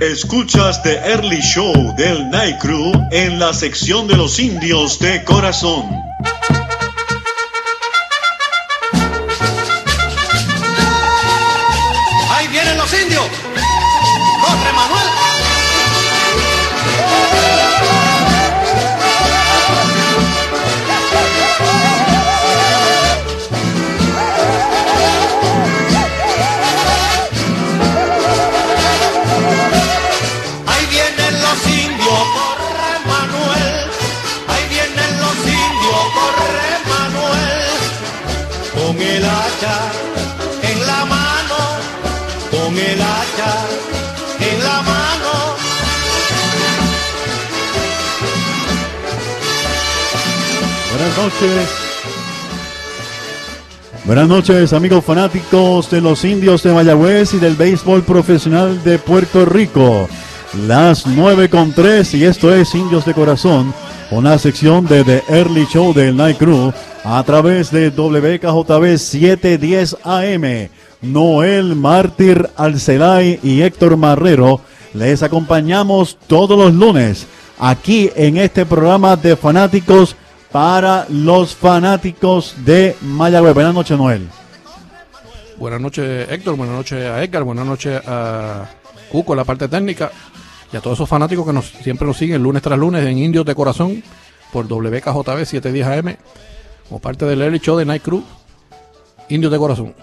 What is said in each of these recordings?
Escuchas The Early Show del Night Crew en la sección de los indios de corazón. Buenas noches, amigos fanáticos de los indios de Mayagüez y del béisbol profesional de Puerto Rico. Las 9 con 3 y esto es Indios de Corazón, una sección de The Early Show del Night Crew a través de WKJB 710 AM. Noel Mártir Alcelay y Héctor Marrero les acompañamos todos los lunes aquí en este programa de fanáticos para los fanáticos de Mayagüez. Buenas noches, Noel. Buenas noches, Héctor. Buenas noches a Edgar. Buenas noches a Cuco, la parte técnica. Y a todos esos fanáticos que nos, siempre nos siguen lunes tras lunes en Indios de Corazón por WKJB 710 AM. Como parte del Early Show de Night Crew. Indios de Corazón.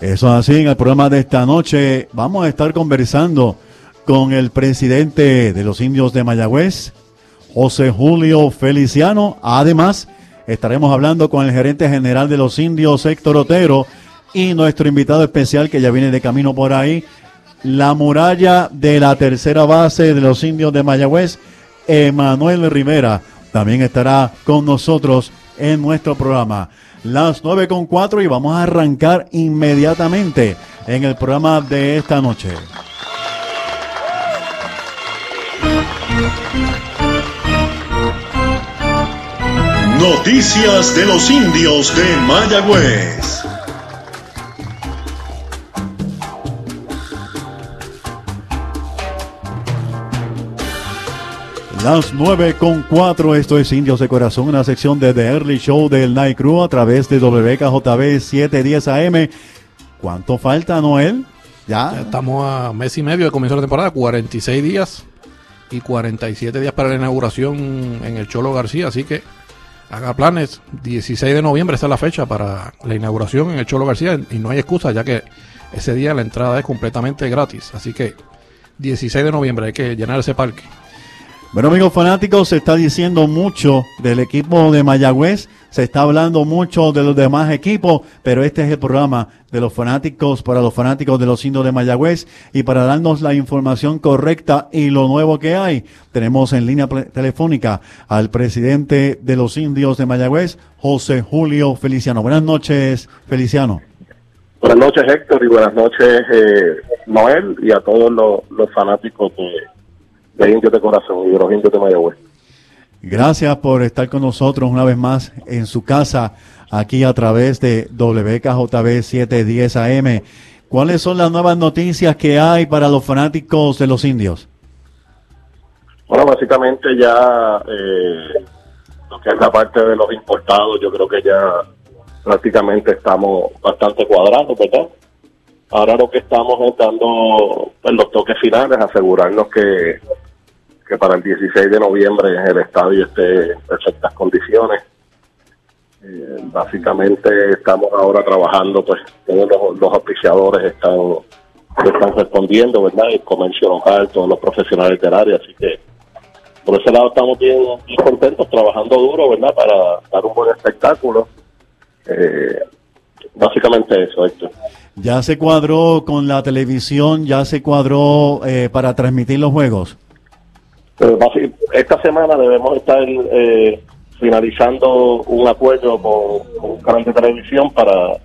Eso es así, en el programa de esta noche vamos a estar conversando con el presidente de los indios de Mayagüez, José Julio Feliciano. Además, estaremos hablando con el gerente general de los indios, Héctor Otero, y nuestro invitado especial que ya viene de camino por ahí, la muralla de la tercera base de los indios de Mayagüez, Emanuel Rivera. También estará con nosotros en nuestro programa. Las 9 con 4 y vamos a arrancar inmediatamente en el programa de esta noche. Noticias de los indios de Mayagüez. Las 9 con 4, esto es Indios de Corazón, una sección de The Early Show del Night Crew a través de WKJB 710 AM. ¿Cuánto falta, Noel? Ya Ya. estamos a mes y medio de comienzo de la temporada, 46 días y 47 días para la inauguración en el Cholo García. Así que haga planes. 16 de noviembre está la fecha para la inauguración en el Cholo García y no hay excusa ya que ese día la entrada es completamente gratis. Así que 16 de noviembre hay que llenar ese parque. Bueno, amigos fanáticos, se está diciendo mucho del equipo de Mayagüez, se está hablando mucho de los demás equipos, pero este es el programa de los fanáticos para los fanáticos de los indios de Mayagüez y para darnos la información correcta y lo nuevo que hay, tenemos en línea telefónica al presidente de los indios de Mayagüez, José Julio Feliciano. Buenas noches, Feliciano. Buenas noches, Héctor, y buenas noches, eh, Noel, y a todos los, los fanáticos de, de Indios de Corazón y de los Indios de Mayagüez. Gracias por estar con nosotros una vez más en su casa, aquí a través de WKJB 710 AM. ¿Cuáles son las nuevas noticias que hay para los fanáticos de los indios? Bueno, básicamente ya eh, lo que es la parte de los importados, yo creo que ya prácticamente estamos bastante cuadrados, ¿verdad? Ahora lo que estamos es dando pues, los toques finales, asegurarnos que, que para el 16 de noviembre el estadio esté en perfectas condiciones. Eh, básicamente estamos ahora trabajando, pues todos los, los auspiciadores están, están respondiendo, ¿verdad? El comercio local, todos los profesionales del área, así que por ese lado estamos bien, contentos, trabajando duro, ¿verdad? Para dar un buen espectáculo. Eh, básicamente eso. ¿Ya se cuadró con la televisión? ¿Ya se cuadró eh, para transmitir los juegos? Esta semana debemos estar eh, finalizando un acuerdo con, con un canal de televisión para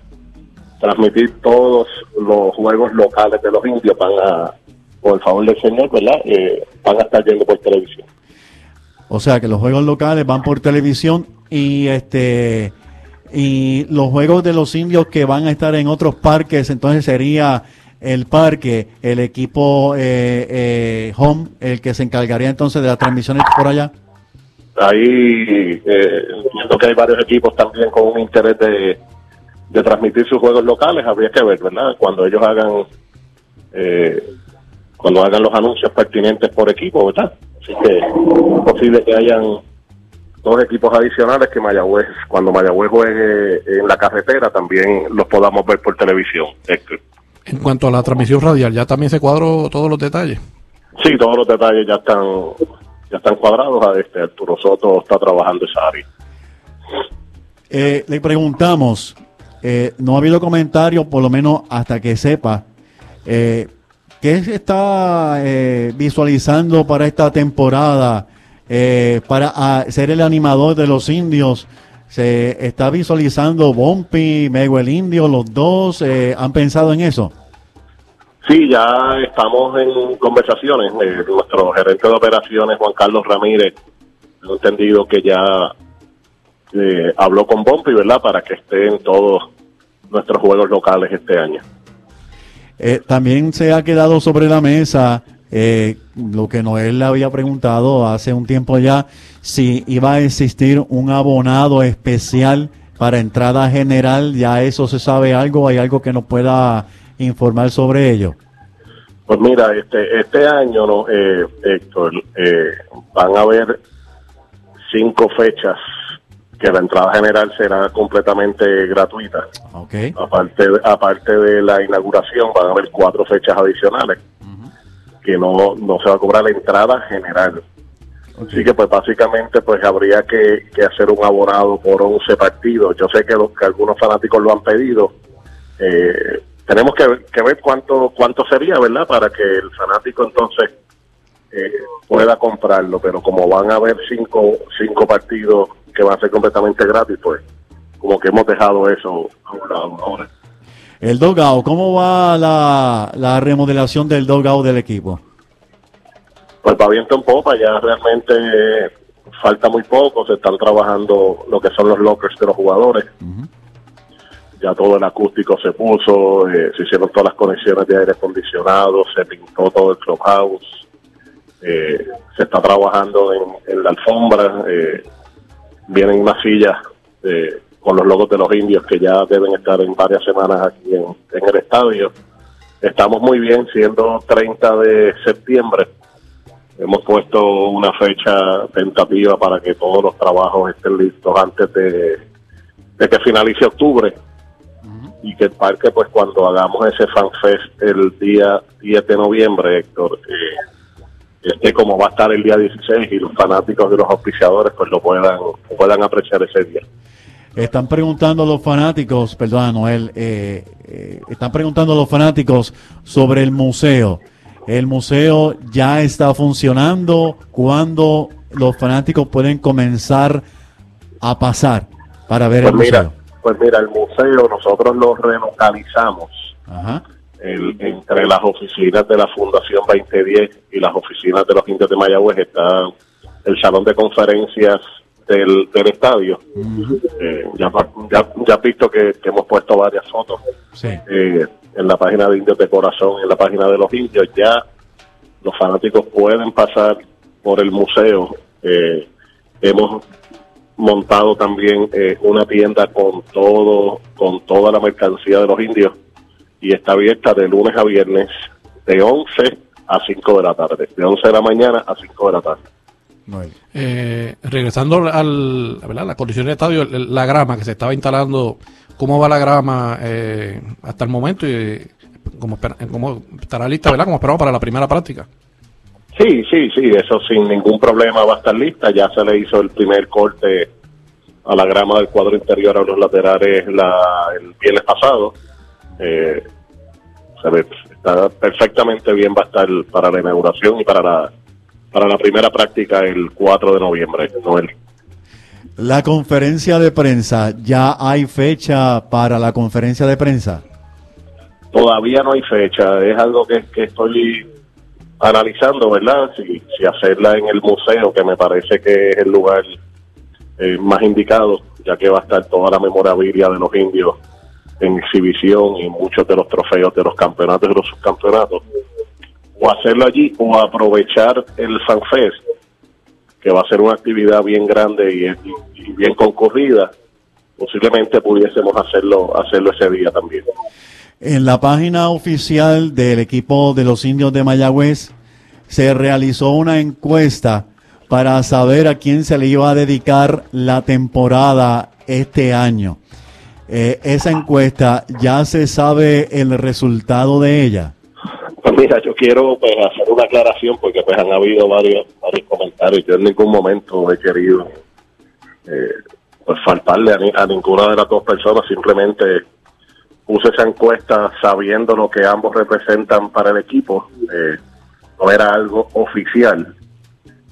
transmitir todos los juegos locales de los indios. Van a, por el favor del Señor, ¿verdad? Eh, van a estar yendo por televisión. O sea que los juegos locales van por televisión y este y los juegos de los indios que van a estar en otros parques, entonces sería el parque, el equipo eh, eh, home, el que se encargaría entonces de las transmisiones por allá? Ahí eh, que hay varios equipos también con un interés de, de transmitir sus juegos locales, habría que ver, ¿verdad? Cuando ellos hagan eh, cuando hagan los anuncios pertinentes por equipo, ¿verdad? Así que es posible que hayan dos equipos adicionales que Mayagüez, cuando Mayagüez juegue en la carretera, también los podamos ver por televisión. En cuanto a la transmisión radial, ¿ya también se cuadró todos los detalles? Sí, todos los detalles ya están ya están cuadrados. Este Arturo Soto está trabajando esa área. Eh, le preguntamos, eh, no ha habido comentarios, por lo menos hasta que sepa, eh, ¿qué se está eh, visualizando para esta temporada? Eh, para ah, ser el animador de los indios, ¿se está visualizando Bumpy, Mego el Indio, los dos? eh, ¿Han pensado en eso? Sí, ya estamos en conversaciones. Eh, nuestro gerente de operaciones, Juan Carlos Ramírez, tengo entendido que ya eh, habló con Bompi, ¿verdad? Para que esté en todos nuestros juegos locales este año. Eh, también se ha quedado sobre la mesa eh, lo que Noel le había preguntado hace un tiempo ya, si iba a existir un abonado especial para entrada general, ya eso se sabe algo, hay algo que nos pueda informar sobre ello. Pues mira, este este año, no, eh, Héctor, eh, van a haber cinco fechas que la entrada general será completamente gratuita. Ok. Aparte, aparte de la inauguración, van a haber cuatro fechas adicionales que no, no se va a cobrar la entrada general. Así que pues básicamente pues habría que, que hacer un abonado por 11 partidos. Yo sé que, los, que algunos fanáticos lo han pedido. Eh, tenemos que, que ver cuánto cuánto sería, ¿verdad? Para que el fanático entonces eh, pueda comprarlo. Pero como van a haber cinco, cinco partidos que van a ser completamente gratis, pues como que hemos dejado eso a un lado ahora. El Dogao, ¿cómo va la, la remodelación del Dogao del equipo? Pues va viento en popa, ya realmente eh, falta muy poco, se están trabajando lo que son los lockers de los jugadores. Ya todo el acústico se puso, eh, se hicieron todas las conexiones de aire acondicionado, se pintó todo el clubhouse, eh, se está trabajando en, en la alfombra, eh, vienen unas sillas con los logos de los indios que ya deben estar en varias semanas aquí en, en el estadio. Estamos muy bien, siendo 30 de septiembre. Hemos puesto una fecha tentativa para que todos los trabajos estén listos antes de, de que finalice octubre y que el parque, pues cuando hagamos ese FanFest el día 10 de noviembre, Héctor, eh, esté como va a estar el día 16 y los fanáticos de los auspiciadores pues lo puedan, puedan apreciar ese día. Están preguntando los fanáticos, perdón, Noel, eh, eh, están preguntando los fanáticos sobre el museo. ¿El museo ya está funcionando? ¿Cuándo los fanáticos pueden comenzar a pasar para ver Pues el mira, museo? pues mira, el museo nosotros lo relocalizamos Ajá. el- entre las oficinas de la Fundación 2010 y las oficinas de los indios de Mayagüez está el salón de conferencias del, del estadio. Eh, ya, ya, ya has visto que, que hemos puesto varias fotos Sí. eh, en la página de Indios de Corazón, en la página de los indios. Ya los fanáticos pueden pasar por el museo. Eh, hemos montado también eh, una tienda con todo, con toda la mercancía de los indios y está abierta de lunes a viernes de 11 a 5 de la tarde, de 11 de la mañana a 5 de la tarde. Noel. Eh, regresando al, ¿verdad? la condición del estadio, la grama que se estaba instalando, ¿cómo va la grama eh, hasta el momento? Y, ¿cómo, cómo estará lista, ¿verdad? Como esperamos para la primera práctica. Sí, sí, sí, eso sin ningún problema va a estar lista. Ya se le hizo el primer corte a la grama del cuadro interior a los laterales la, el viernes pasado. Eh, se ve, está perfectamente bien, va a estar para la inauguración y para la, para la primera práctica el 4 de noviembre. Noel. La conferencia de prensa, ¿ya hay fecha para la conferencia de prensa? Todavía no hay fecha, es algo que, que estoy analizando, ¿verdad? Si, si hacerla en el museo, que me parece que es el lugar eh, más indicado, ya que va a estar toda la memorabilia de los indios en exhibición y muchos de los trofeos de los campeonatos y los subcampeonatos, o hacerlo allí o aprovechar el FanFest, que va a ser una actividad bien grande y, y bien concurrida, posiblemente pudiésemos hacerlo, hacerlo ese día también. En la página oficial del equipo de los indios de Mayagüez se realizó una encuesta para saber a quién se le iba a dedicar la temporada este año. Eh, esa encuesta, ¿ya se sabe el resultado de ella? Pues mira, yo quiero pues, hacer una aclaración porque pues han habido varios, varios comentarios. Yo en ningún momento he querido eh, pues faltarle a, a, ninguna de las dos personas, simplemente puse esa encuesta sabiendo lo que ambos representan para el equipo. Eh, no era algo oficial.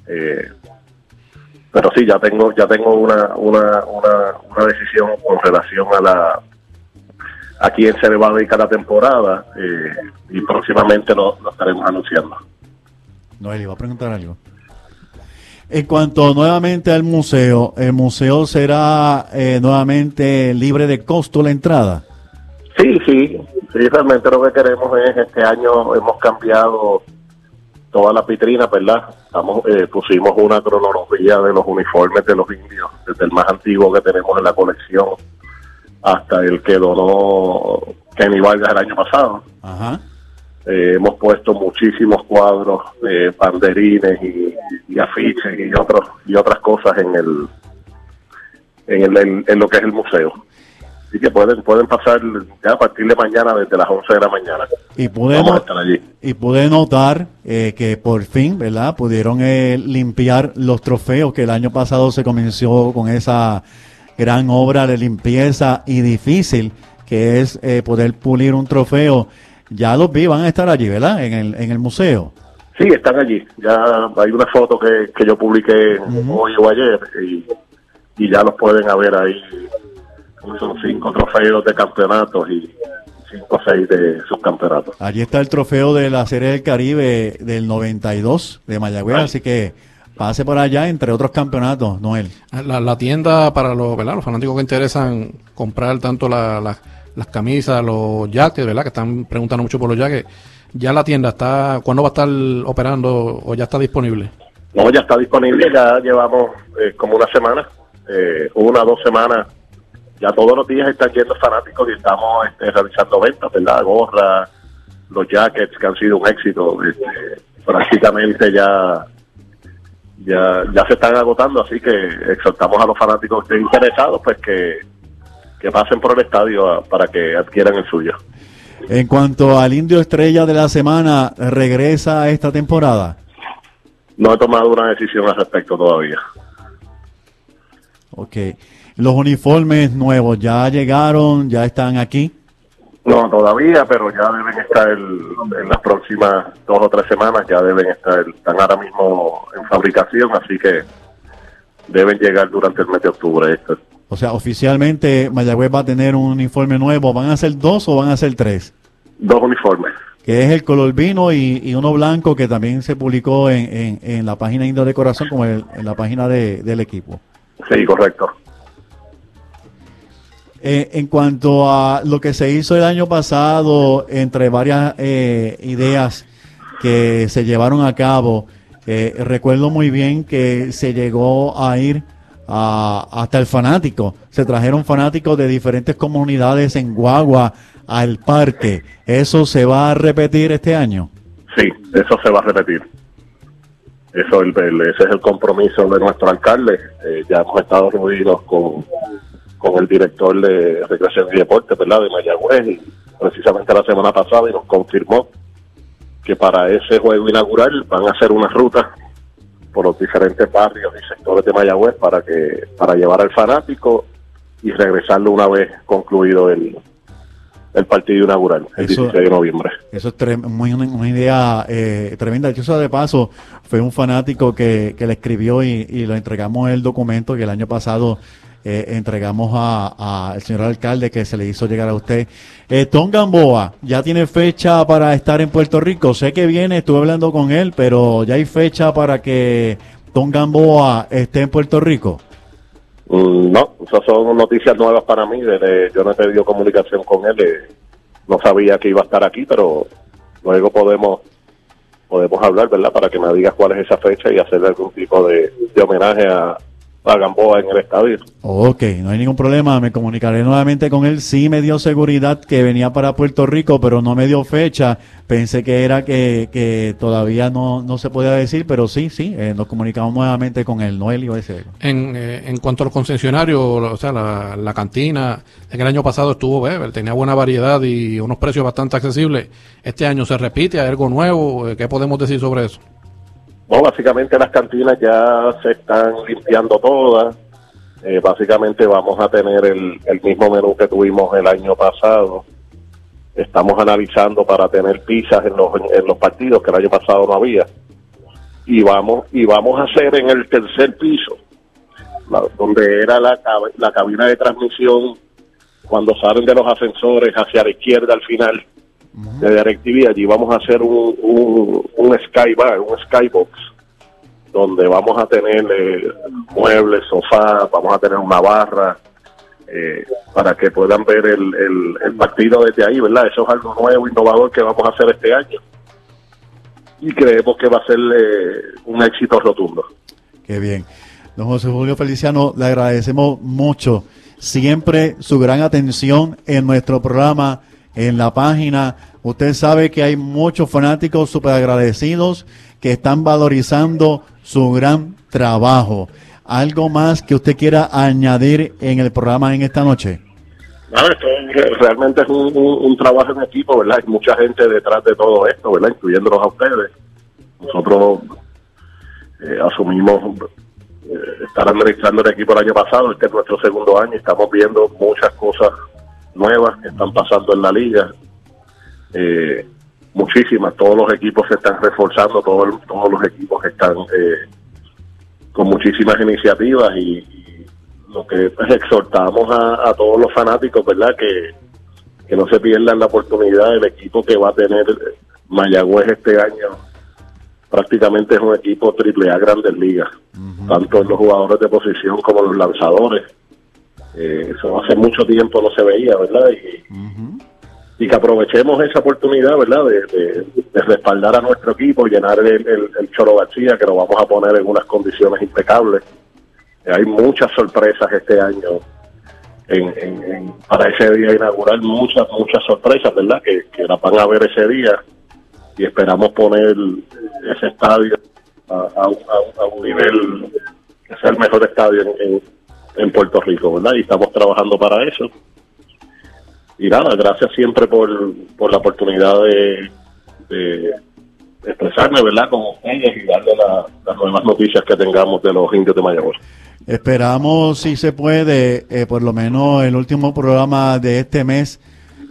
Eh, pero sí, ya tengo ya tengo una, una, una, una, decisión con relación a la a quién se le va a dedicar la temporada eh, y próximamente lo, lo, estaremos anunciando. Noel, iba a preguntar algo. En cuanto nuevamente al museo, ¿el museo será eh, nuevamente libre de costo la entrada? Sí, sí, sí, realmente lo que queremos es, este año hemos cambiado todas las vitrinas, ¿verdad? Estamos, eh, pusimos una cronología de los uniformes de los indios, desde el más antiguo que tenemos en la colección hasta el que donó Kenny Vargas el año pasado. Ajá. Eh, hemos puesto muchísimos cuadros, eh, banderines y, y, afiches y otros y otras cosas en el en, el, en, en lo que es el museo. Así que pueden pueden pasar ya a partir de mañana desde las 11 de la mañana. Y pude, Vamos a estar allí. y pude notar eh, que por fin, ¿verdad? Pudieron eh, limpiar los trofeos que el año pasado se comenzó con esa gran obra de limpieza y difícil que es eh, poder pulir un trofeo. Ya los vi, van a estar allí, ¿verdad? En el, en el museo. Sí, están allí. Ya hay una foto que, que yo publiqué uh -huh. hoy o ayer y, y ya los pueden ver ahí son cinco trofeos de campeonatos y cinco o seis de subcampeonatos. Allí está el trofeo de la Serie del Caribe del 92 de Mayagüez, así que pase por allá entre otros campeonatos, Noel. La, la tienda para los, ¿verdad? los fanáticos que interesan comprar tanto la, la, las camisas, los jackets, ¿verdad? Que están preguntando mucho por los jackets. Ya la tienda está, ¿cuándo va a estar operando o ya está disponible? No, ya está disponible, ya llevamos eh, como una semana, eh, una o dos semanas ya todos los días están yendo fanáticos y estamos este, realizando ventas, ¿verdad? Gorras, los jackets que han sido un éxito, este, prácticamente ya, ya ya se están agotando, así que exhortamos a los fanáticos que estén interesados, pues que, que pasen por el estadio a, para que adquieran el suyo. En cuanto al Indio Estrella de la semana, ¿regresa esta temporada? No he tomado una decisión al respecto todavía. Ok. Los uniformes nuevos ya llegaron, ya están aquí. No, todavía, pero ya deben estar el, en las próximas dos o tres semanas, ya deben estar, están ahora mismo en fabricación, así que deben llegar durante el mes de octubre. Esto. O sea, oficialmente Mayagüez va a tener un uniforme nuevo. ¿Van a ser dos o van a ser tres? Dos uniformes. Que es el color vino y, y uno blanco que también se publicó en, en, en la página Indo de Corazón como el, en la página de, del equipo. Sí, correcto. Eh, en cuanto a lo que se hizo el año pasado, entre varias eh, ideas que se llevaron a cabo, eh, recuerdo muy bien que se llegó a ir a, hasta el fanático. Se trajeron fanáticos de diferentes comunidades en Guagua al parque. ¿Eso se va a repetir este año? Sí, eso se va a repetir. Eso ese es el compromiso de nuestro alcalde. Eh, ya hemos estado reunidos con con el director de Recreación y Deporte, ¿verdad? De Mayagüez, y precisamente la semana pasada y nos confirmó que para ese juego inaugural van a hacer una ruta por los diferentes barrios y sectores de Mayagüez para que para llevar al fanático y regresarlo una vez concluido el, el partido inaugural, el eso, 16 de noviembre. Eso es muy, una idea eh, tremenda. Hecho, de paso, fue un fanático que, que le escribió y, y le entregamos el documento que el año pasado eh, entregamos al señor alcalde que se le hizo llegar a usted. Eh, Tom Gamboa, ¿ya tiene fecha para estar en Puerto Rico? Sé que viene, estuve hablando con él, pero ¿ya hay fecha para que Tom Gamboa esté en Puerto Rico? Mm, no, esas son noticias nuevas para mí. Desde, yo no he tenido comunicación con él. eh, no sabía que iba a estar aquí, pero luego podemos podemos hablar, ¿verdad? Para que me digas cuál es esa fecha y hacerle algún tipo de homenaje a, a Gamboa en el estadio. Ok, no hay ningún problema, me comunicaré nuevamente con él. Sí me dio seguridad que venía para Puerto Rico, pero no me dio fecha. Pensé que era que, que todavía no, no se podía decir, pero sí, sí, eh, nos comunicamos nuevamente con él, Noelio ese. En, eh, en cuanto a los concesionarios, o sea, la, la cantina, en el año pasado estuvo Beber, tenía buena variedad y unos precios bastante accesibles. Este año se repite, hay algo nuevo. Eh, ¿Qué podemos decir sobre eso? No, básicamente las cantinas ya se están limpiando todas. Eh, básicamente vamos a tener el, el mismo menú que tuvimos el año pasado. Estamos analizando para tener pizzas en los, en los partidos que el año pasado no había. Y vamos y vamos a hacer en el tercer piso, la- donde era la, la cabina de transmisión, cuando salen de los ascensores hacia la izquierda al final de DirecTV, allí vamos a hacer un, un, un skybar, un skybox, donde vamos a tener eh, muebles, sofás, vamos a tener una barra, eh, para que puedan ver el, el, el partido desde ahí, ¿verdad? Eso es algo nuevo, innovador que vamos a hacer este año. Y creemos que va a ser eh, un éxito rotundo. Qué bien. Don José Julio Feliciano, le agradecemos mucho siempre su gran atención en nuestro programa, en la página. Usted sabe que hay muchos fanáticos súper agradecidos que están valorizando su gran trabajo. ¿Algo más que usted quiera añadir en el programa en esta noche? Realmente es un trabajo en equipo, ¿verdad? Hay mucha gente detrás de todo esto, ¿verdad? Incluyéndolos a ustedes. Nosotros eh, asumimos eh, estar administrando el equipo el año pasado, este es nuestro segundo año y estamos viendo muchas cosas nuevas que están pasando en la liga. Eh, muchísimas, todos los equipos se están reforzando, todos, todos los equipos están eh, con muchísimas iniciativas y, y lo que pues, exhortamos a, a todos los fanáticos, ¿verdad? Que, que no se pierdan la oportunidad del equipo que va a tener Mayagüez este año. Prácticamente es un equipo triple A Grandes Ligas, tanto en los jugadores de posición como en los lanzadores. Eh, eso hace mucho tiempo no se veía, ¿verdad? Y, y que aprovechemos esa oportunidad, ¿verdad? De, de- de respaldar a nuestro equipo, llenar el, el, el Choro García, que lo vamos a poner en unas condiciones impecables. Eh, Hay muchas sorpresas este año en, en- en- para ese día inaugural, muchas, muchas sorpresas, ¿verdad? Que, que las van a ver ese día y esperamos poner ese estadio a, a un- a un- a un nivel que sea el mejor estadio en, en- en Puerto Rico, ¿verdad? Y estamos trabajando para eso. Y nada, gracias siempre por, por la oportunidad de, de expresarme, ¿verdad? Con ustedes y darle la- las nuevas noticias que tengamos de los indios de Mayagüez. Esperamos, si se puede, eh, por lo menos el último programa de este mes,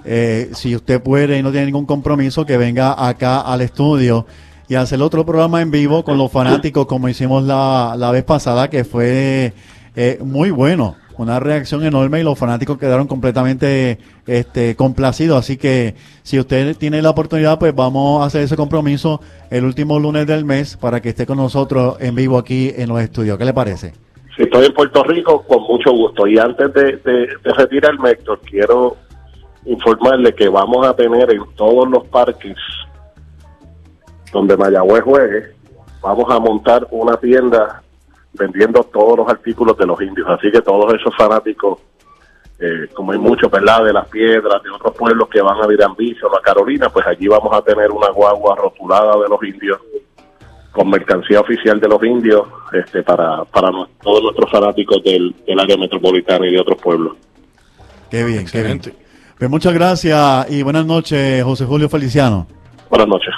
eh, si usted puede y no tiene ningún compromiso, que venga acá al estudio y hacer otro programa en vivo con los fanáticos, como hicimos la, la vez pasada, que fue eh, muy bueno. Una reacción enorme y los fanáticos quedaron completamente este, complacidos. Así que si usted tiene la oportunidad, pues vamos a hacer ese compromiso el último lunes del mes para que esté con nosotros en vivo aquí en los estudios. ¿Qué le parece? Si estoy en Puerto Rico, con mucho gusto. Y antes de, de, de retirarme, Héctor, quiero informarle que vamos a tener en todos los parques donde Mayagüez juegue, vamos a montar una tienda vendiendo todos los artículos de los indios. Así que todos esos fanáticos, eh, como hay muchos, ¿verdad? De las piedras, de otros pueblos que van a Virán Beach o a Carolina, pues allí vamos a tener una guagua rotulada de los indios con mercancía oficial de los indios este, para, para todos nuestros fanáticos del, del área metropolitana y de otros pueblos. Qué bien, Excelente. qué bien. Pues muchas gracias y buenas noches, José Julio Feliciano. Buenas noches.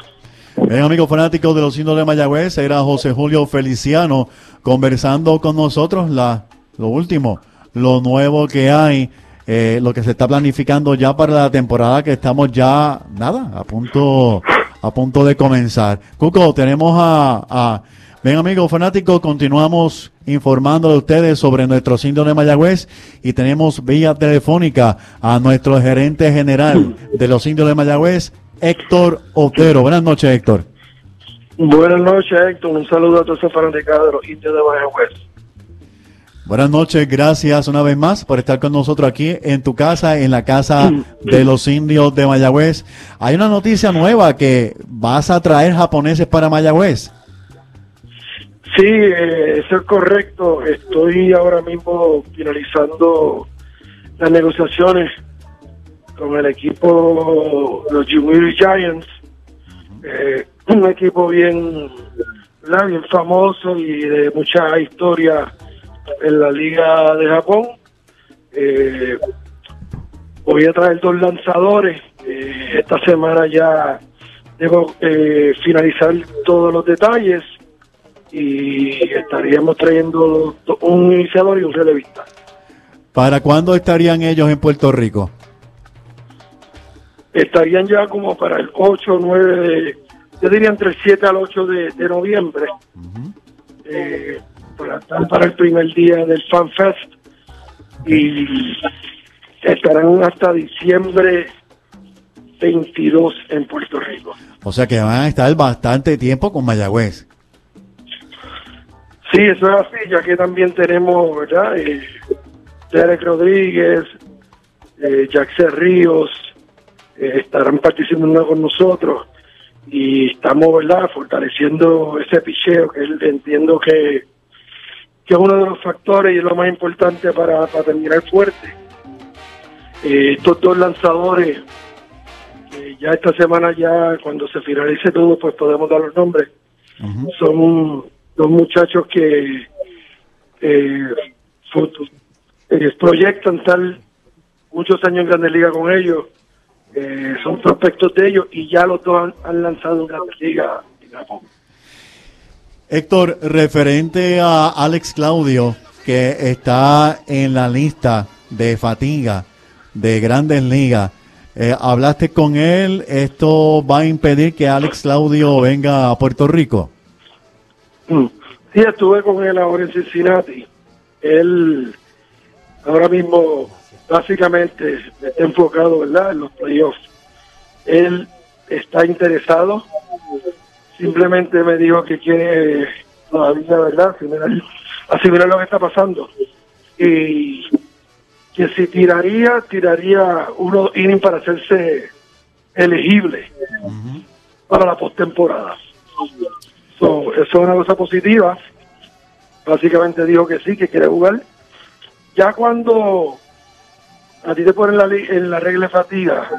Bien, amigos fanáticos de los indios de Mayagüez, era José Julio Feliciano conversando con nosotros la, lo último, lo nuevo que hay, eh, lo que se está planificando ya para la temporada que estamos ya, nada, a punto, a punto de comenzar. Cuco, tenemos a, a Bien, amigos fanáticos, continuamos informando de ustedes sobre nuestros indios de Mayagüez y tenemos vía telefónica a nuestro gerente general de los indios de Mayagüez, Héctor Otero. Buenas noches, Héctor. Buenas noches, Héctor. Un saludo a todos esos fanáticos de los indios de Mayagüez. Buenas noches, gracias una vez más por estar con nosotros aquí en tu casa, en la casa de los indios de Mayagüez. Hay una noticia nueva que vas a traer japoneses para Mayagüez. Sí, eh, eso es correcto. Estoy ahora mismo finalizando las negociaciones con el equipo, los Yomiuri Giants, eh, un equipo bien, bien famoso y de mucha historia en la Liga de Japón. Eh, voy a traer dos lanzadores. Eh, esta semana ya debo eh, finalizar todos los detalles y estaríamos trayendo do- un iniciador y un relevista. ¿Para cuándo estarían ellos en Puerto Rico? Estarían ya como para el 8 o 9 de, yo diría entre el 7 al 8 de, de noviembre, eh, para estar para el primer día del Fan Fest y estarán hasta diciembre 22 en Puerto Rico. O sea que van a estar bastante tiempo con Mayagüez. Sí, eso es así, ya que también tenemos, ¿verdad? Eh, Derek Rodríguez, eh, Jackson Ríos, eh, estarán participando con nosotros y estamos, ¿verdad?, fortaleciendo ese picheo que entiendo que, que es uno de los factores y es lo más importante para, para terminar fuerte. Eh, estos dos lanzadores, eh, ya esta semana, ya cuando se finalice todo, pues podemos dar los nombres son dos muchachos que eh, proyectan tal muchos años en Grandes Ligas con ellos, eh, son prospectos de ellos y ya los dos han, han lanzado Grandes Ligas en Japón. Héctor, referente a Alex Claudio, que está en la lista de fatiga de grandes ligas, eh, ¿hablaste con él? ¿Esto va a impedir que Alex Claudio venga a Puerto Rico? Mm. Sí, estuve con él ahora en Cincinnati. Él ahora mismo básicamente está enfocado, ¿verdad?, en los playoffs. Él está interesado. Simplemente me dijo que quiere todavía, ¿verdad?, asimilar, asimilar lo que está pasando. Y que si tiraría, tiraría uno inning para hacerse elegible para la postemporada. So, eso es una cosa positiva. Básicamente dijo que sí, que quiere jugar. Ya cuando a ti te ponen la, en la regla de fatiga,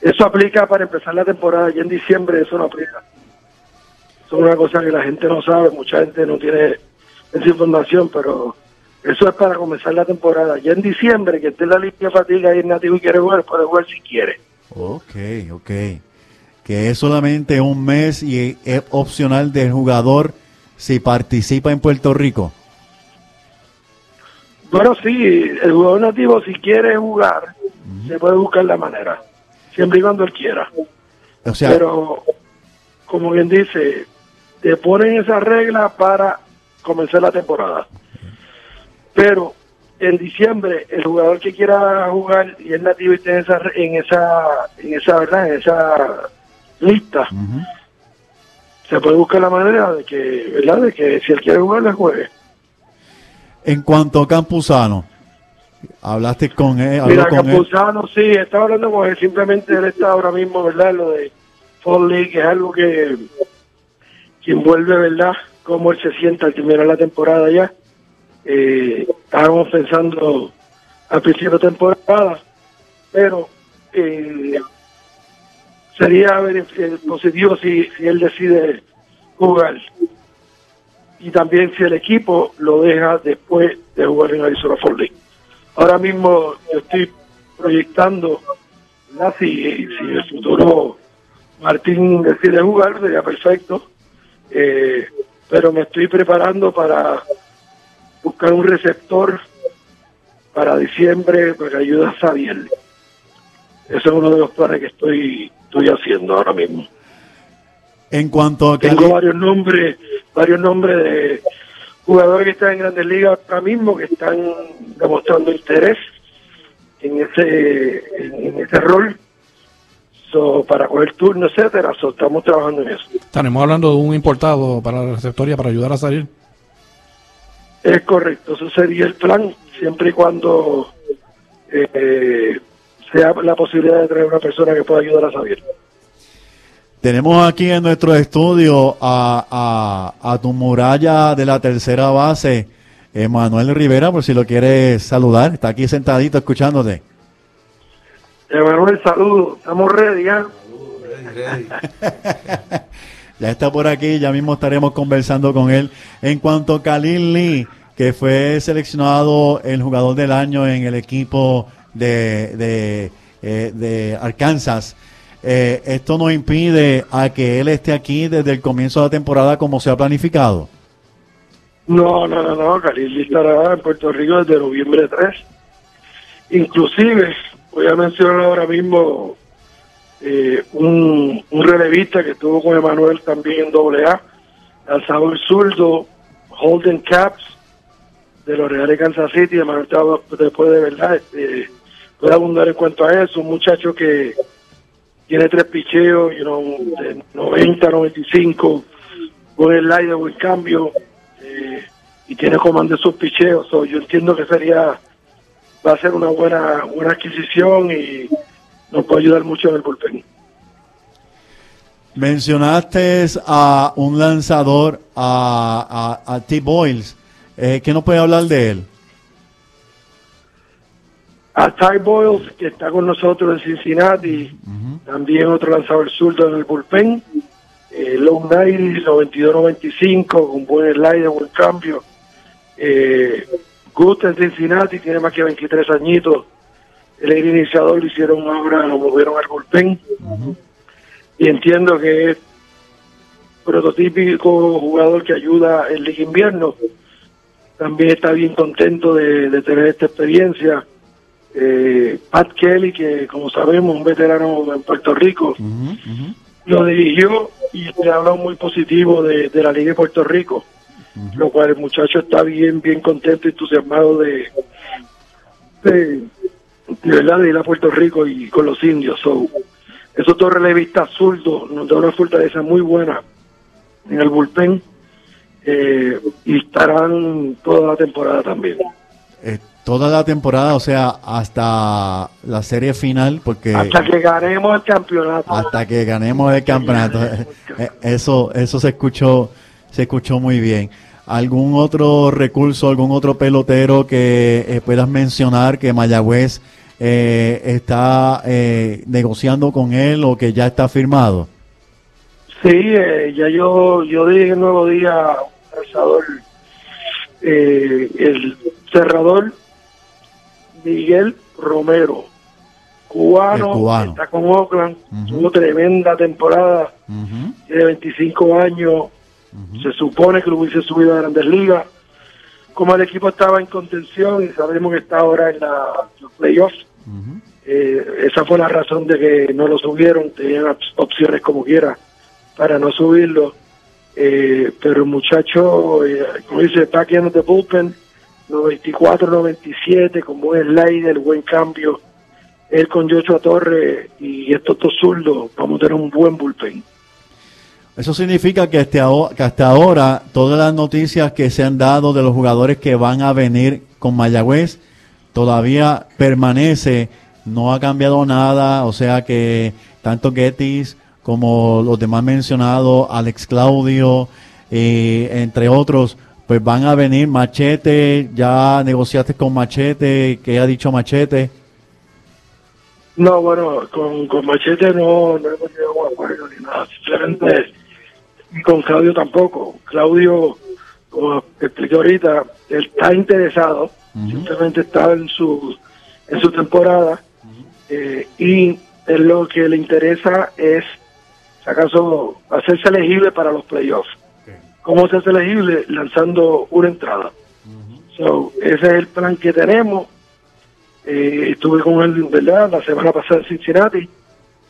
eso aplica para empezar la temporada. Ya en diciembre eso no aplica. Eso es una cosa que la gente no sabe, mucha gente no tiene esa información, pero eso es para comenzar la temporada. Ya en diciembre, que esté en la línea de fatiga y es nativo y quiere jugar, puede jugar si quiere. Ok, ok. Que es solamente un mes y es opcional del jugador si participa en Puerto Rico. Bueno, sí, el jugador nativo si quiere jugar, se puede buscar la manera, siempre y cuando él quiera. O sea, Pero, como bien dice, te ponen esa regla para comenzar la temporada. Pero en diciembre, el jugador que quiera jugar y es nativo y esté en esa, en esa, en esa, ¿verdad? En esa lista, se puede buscar la manera de que, ¿verdad? De que si él quiere jugar, le juegue. En cuanto a Campuzano, hablaste con él, Mira, con él. Campuzano, sí, estaba hablando con él, simplemente él está ahora mismo, ¿verdad? Lo de Fall League es algo que, que envuelve, ¿verdad? Cómo él se sienta al terminar la temporada ya. Eh, estábamos pensando al principio de temporada, pero eh, sería eh, positivo si, si él decide jugar. Y también si el equipo lo deja después de jugar en Arizona Fall League. Ahora mismo yo estoy proyectando. Si, el futuro Martín decide jugar, sería perfecto. Eh, pero me estoy preparando para buscar un receptor para diciembre para que ayude a Sabiel. Ese es uno de los planes que estoy, estoy haciendo ahora mismo. En cuanto a Tengo varios nombres, varios nombres de jugadores que están en Grandes Ligas ahora mismo que están demostrando interés en ese en, en ese rol so, para coger turno, etcétera. So, estamos trabajando en eso. Estaremos hablando de un importado para la receptoria para ayudar a salir. Es correcto, eso sería el plan, siempre y cuando eh, sea la posibilidad de traer una persona que pueda ayudar a Xavier. Tenemos aquí en nuestro estudio a, a, a tu muralla de la tercera base, Emanuel Rivera, por si lo quieres saludar. Está aquí sentadito escuchándote. Emanuel, saludos. Estamos ready, ¿ya? ya está por aquí, ya mismo estaremos conversando con él. En cuanto a Khalil Lee, que fue seleccionado el jugador del año en el equipo de, de, eh, de Arkansas, eh, esto no impide a que él esté aquí desde el comienzo de la temporada como se ha planificado. No, no, no, no, Lee estará en Puerto Rico desde noviembre 3. Inclusive, voy a mencionar ahora mismo eh, un, relevista que estuvo con Emanuel también en doble A, lanzador zurdo, Holden Caps, de los Reales Kansas City, Emanuel después de verdad, este, puede abundar en cuanto a eso, un muchacho que tiene tres picheos, you know, de 90, 95, buen slide, buen cambio, eh, y tiene comando sus picheos, yo entiendo que sería, va a ser una buena, buena adquisición y nos puede ayudar mucho en el bullpen. Mencionaste a un lanzador, a, a, a T. Boyles. Eh, ¿Qué nos puede hablar de él? A Ty Boyles, que está con nosotros en Cincinnati, también otro lanzador zurdo en el bullpen, eh, 90, 92-95, con buen slide, buen cambio. Eh, Gusta en Cincinnati, tiene más que 23 añitos. El aire iniciador lo hicieron ahora, lo movieron al bullpen. Y entiendo que es prototípico jugador que ayuda en Liga Invierno. También está bien contento de, de tener esta experiencia. Eh, Pat Kelly, que como sabemos, un veterano en Puerto Rico, lo dirigió y le ha hablado muy positivo de, de la Liga de Puerto Rico, lo cual el muchacho está bien, bien contento y entusiasmado de, de, de verdad de ir a Puerto Rico y con los indios. So, esos dos relevistas zurdos nos da una fortaleza muy buena en el bullpen eh, y estarán toda la temporada también. Eh, toda la temporada, o sea, hasta la serie final, porque Hasta que ganemos el campeonato. hasta que ganemos el campeonato. Eh, Eso, eso se escuchó, se escuchó muy bien. ¿Algún otro recurso, algún otro pelotero que eh, puedas mencionar que Mayagüez eh, está eh, negociando con él o que ya está firmado? Sí, eh, ya yo, yo dije el nuevo día eh, el cerrador Miguel Romero, cubano, está con Oakland, tuvo tremenda temporada, Ujú, tiene 25 años, se supone que lo hubiese subido a Grandes Ligas. Como el equipo estaba en contención y sabemos que está ahora en la, los playoffs, eh, esa fue la razón de que no lo subieron, tenían op- opciones como quiera para no subirlo. Eh, pero el muchacho, eh, como dice, back end of the bullpen, 94-97, con buen slider, buen cambio. Él con Joshua Torres y estos dos zurdos, vamos a tener un buen bullpen. Eso significa que aho- que hasta ahora todas las noticias que se han dado de los jugadores que van a venir con Mayagüez todavía permanece, no ha cambiado nada, o sea que tanto Gettys como los demás mencionados, Alex Claudio, eh, entre otros, pues van a venir Machete, ya negociaste con Machete, ¿qué ha dicho Machete? No, bueno, con, con Machete no, no hemos llegado a acuerdo ni nada. Simplemente, y con Claudio tampoco. Claudio, como expliqué ahorita, él está interesado, simplemente está en su, en su temporada, eh, y lo que le interesa es, si acaso, hacerse elegible para los playoffs. ¿Cómo se hace elegible? Lanzando una entrada. So, ese es el plan que tenemos. Eh, estuve con él, ¿verdad?, la semana pasada en Cincinnati,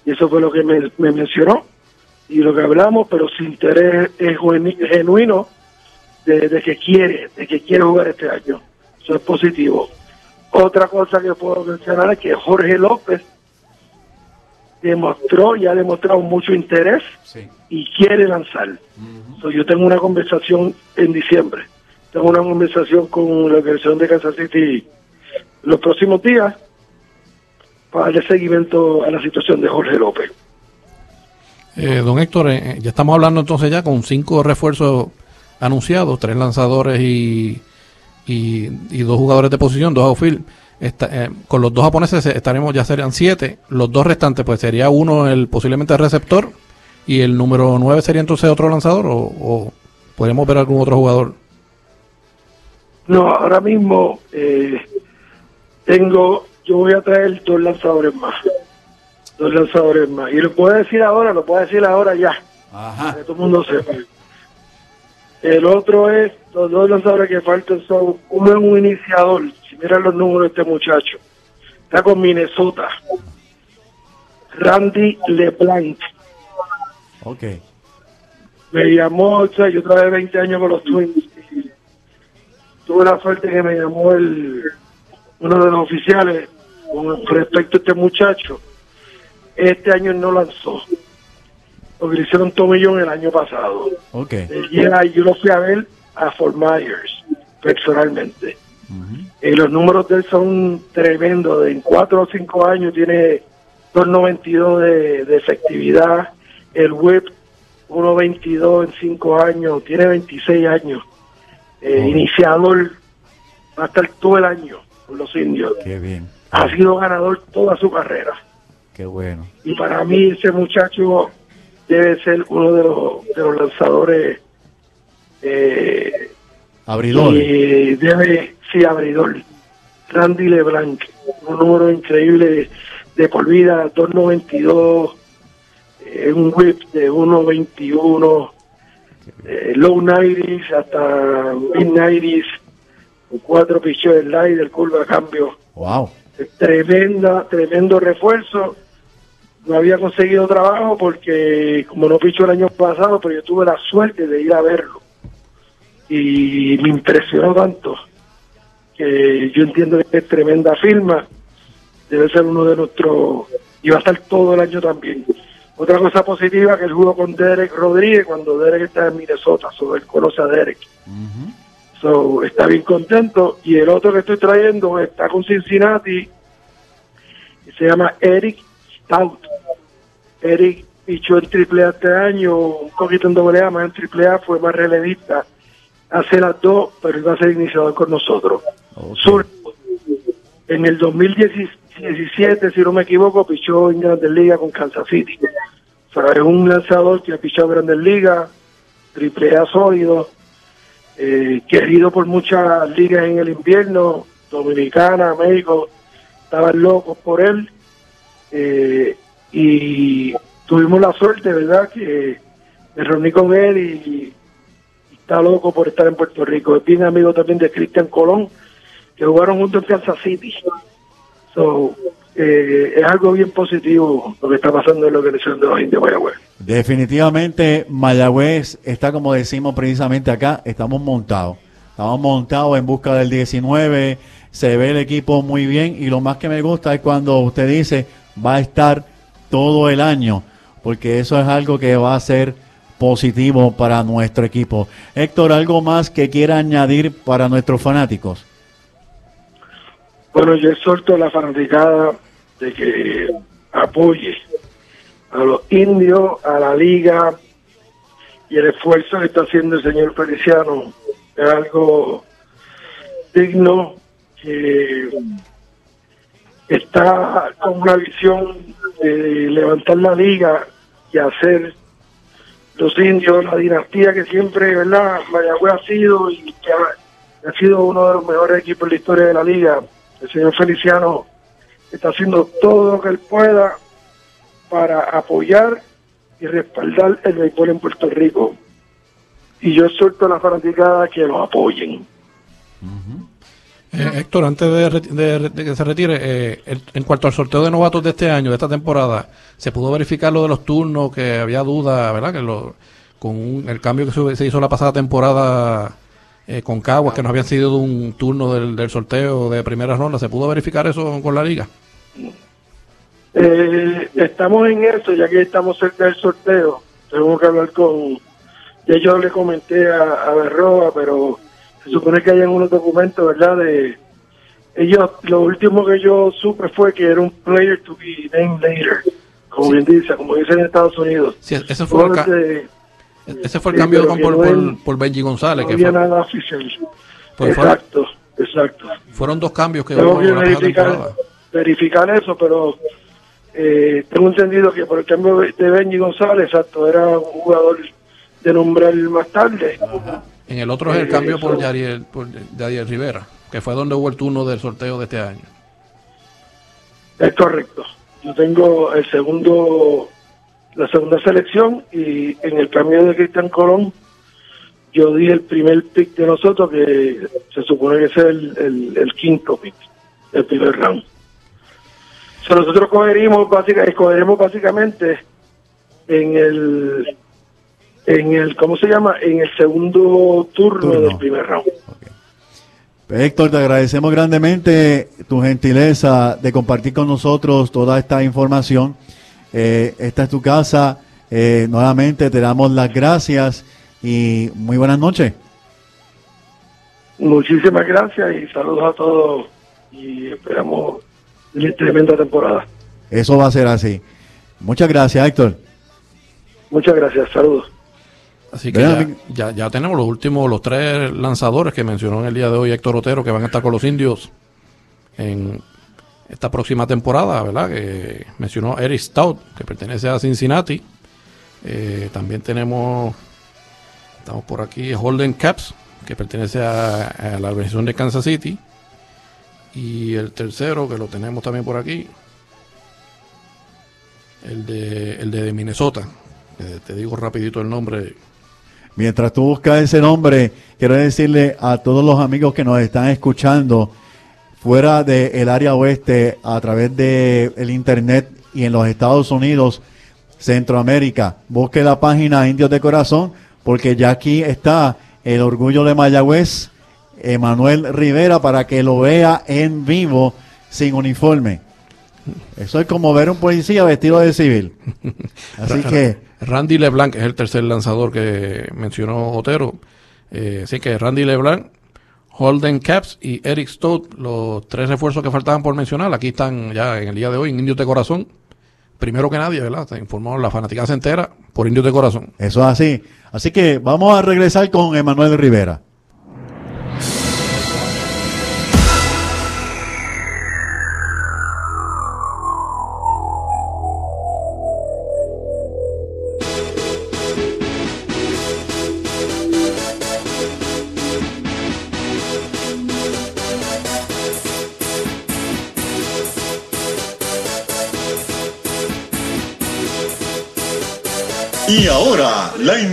y eso fue lo que me, me mencionó, y lo que hablamos, pero su interés es genu- genuino de que quiere, de que quiere jugar este año. Eso es positivo. Otra cosa que puedo mencionar es que Jorge López demostró y ha demostrado mucho interés y quiere lanzar. So, yo tengo una conversación en diciembre tengo una conversación con la organización de Kansas City los próximos días para darle seguimiento a la situación de Jorge López. Eh, don Héctor, eh, ya estamos hablando entonces ya con cinco refuerzos anunciados, tres lanzadores y, y, y dos jugadores de posición, dos outfield. Esta- eh, con los dos japoneses estaremos, ya serían siete. Los dos restantes, pues sería uno el posiblemente el receptor y el número nueve sería entonces otro lanzador o, o podríamos ver algún otro jugador. No, ahora mismo eh, tengo, yo voy a traer dos lanzadores más. Dos lanzadores más. Y lo puedo decir ahora, lo puedo decir ahora ya, para Ajá. que todo el mundo sepa. El otro es, los dos lanzadores que faltan son, uno es un iniciador, si miran los números de este muchacho, está con Minnesota, Randy LeBlanc. Ok. me llamó, o sea, yo trabajé 20 años con los Twins. y tuve la suerte que me llamó el uno de los oficiales con respecto a este muchacho. Este año no lanzó, porque le hicieron tomillón el año pasado. Ok. Y era- yo lo fui a ver a Fort Myers, personalmente. Y los números de él son tremendos. En 4 o 5 años tiene 2.92 de, de efectividad. El whip 1.22 en 5 años. Tiene 26 años. Eh, Oh. Iniciador. Va a estar todo el año con los indios. Qué bien. Ha sido ganador toda su carrera. Qué bueno. Y para mí ese muchacho debe ser uno de los, de los lanzadores eh, y debe, sí, abridor. Randy LeBlanc, un número increíble de, de por vida, 2.92, eh, un whip de 1.21, eh, low 90s hasta mid 90s, con cuatro pichos del slide, del curva a cambio. Wow. Tremenda, tremendo refuerzo. No había conseguido trabajo porque, como no pichó el año pasado, pero yo tuve la suerte de ir a verlo. Y me impresionó tanto que yo entiendo que es tremenda firma. Debe ser uno de nuestros. Y va a estar todo el año también. Otra cosa positiva que él jugó con Derek Rodríguez cuando Derek está en Minnesota. So, él conoce a Derek. So, está bien contento. Y el otro que estoy trayendo está con Cincinnati y se llama Eric Stout. Eric pichó en triple A este año, un poquito en doble A, más en triple A, fue más relevista. Hace las dos, pero iba a ser iniciador con nosotros. Sur, en el 2017, si no me equivoco, pichó en Grandes Ligas con Kansas City. O sea, es un lanzador que ha pichado en Grandes Ligas, triple A sólido, eh, querido por muchas ligas en el invierno, Dominicana, México, estaban locos por él. eh, y tuvimos la suerte, ¿verdad?, que me reuní con él y, está loco por estar en Puerto Rico. Es bien amigo también de Cristian Colón, que jugaron juntos en Kansas City. So, eh, es algo bien positivo lo que está pasando en la organización de los indios Mayagüez. Definitivamente Mayagüez está como decimos precisamente acá, estamos montados. Estamos montados en busca del 19, se ve el equipo muy bien y lo más que me gusta es cuando usted dice va a estar todo el año, porque eso es algo que va a ser positivo para nuestro equipo. Héctor, ¿algo más que quiera añadir para nuestros fanáticos? Bueno, yo exhorto a la fanaticada de que apoye a los indios, a la liga y el esfuerzo que está haciendo el señor Feliciano es algo digno que está con una visión de levantar la liga y hacer los indios la dinastía que siempre, ¿verdad? Mayagüez ha sido y que ha, sido uno de los mejores equipos en la historia de la liga. El señor Feliciano está haciendo todo lo que él pueda para apoyar y respaldar el béisbol en Puerto Rico. Y yo exhorto a la fanaticada que lo apoyen. Eh, Héctor, antes de, de- que se retire, eh, en cuanto al sorteo de novatos de este año, de esta temporada, ¿se pudo verificar lo de los turnos? Que había duda, ¿verdad? Que lo, con un- el cambio que se, hizo la pasada temporada eh, con Caguas, que no habían sido un turno del, del sorteo de primera ronda, ¿se pudo verificar eso con la liga? Eh, estamos en eso, ya que estamos cerca del sorteo. Tengo que hablar con. Ya yo le comenté a Berroa, pero se supone que hayan unos documentos, ¿verdad? De ellos, lo último que yo supe fue que era un player to be named later, como bien dice, como dicen en Estados Unidos. Sí, ese fue el, ca- Entonces, ese fue el sí, cambio por, no por, Benji González, no que fue- nada oficial. pues fueron, exacto, exacto. fueron dos cambios que hubo que verificar, verificar eso, pero eh, tengo entendido que por el cambio de Benji González, exacto, era un jugador de nombrar más tarde. En el otro es el Eh, cambio por Yadiel Rivera, que fue donde hubo el turno del sorteo de este año. Es correcto. Yo tengo el segundo, la segunda selección y en el cambio de Cristian Colón, yo di el primer pick de nosotros que se supone que es el, el, el quinto pick, el primer round. O sea, nosotros escogeremos básicamente en el, en el, ¿cómo se llama? En el segundo turno, Turno. del primer round. Héctor, te agradecemos grandemente tu gentileza de compartir con nosotros toda esta información. Eh, esta es tu casa. Eh, nuevamente te damos las gracias y muy buenas noches. Muchísimas gracias y saludos a todos y esperamos una tremenda temporada. Eso va a ser así. Muchas gracias, Héctor. Muchas gracias, saludos. Así que ya, ya, ya tenemos los últimos, los tres lanzadores que mencionó en el día de hoy Héctor Otero, que van a estar con los indios en esta próxima temporada, ¿verdad? Que mencionó Eric Stout, que pertenece a Cincinnati. Eh, también tenemos, estamos por aquí, Holden Caps, que pertenece a, a la organización de Kansas City. Y el tercero, que lo tenemos también por aquí, el de, el de Minnesota. Eh, te digo rapidito el nombre. Mientras tú buscas ese nombre, quiero decirle a todos los amigos que nos están escuchando fuera del área oeste a través de el internet y en los Estados Unidos, Centroamérica, busque la página Indios de Corazón porque ya aquí está el orgullo de Mayagüez, Emanuel Rivera, para que lo vea en vivo sin uniforme. Eso es como ver un policía vestido de civil. Así que Randy LeBlanc es el tercer lanzador que mencionó Otero. Eh, así que Randy LeBlanc, Holden Caps y Eric Stout, los tres refuerzos que faltaban por mencionar, aquí están ya en el día de hoy en Indios de Corazón. Primero que nadie, ¿verdad? Se informó la fanática se entera por Indios de Corazón. Eso es así. Así que vamos a regresar con Emanuel Rivera.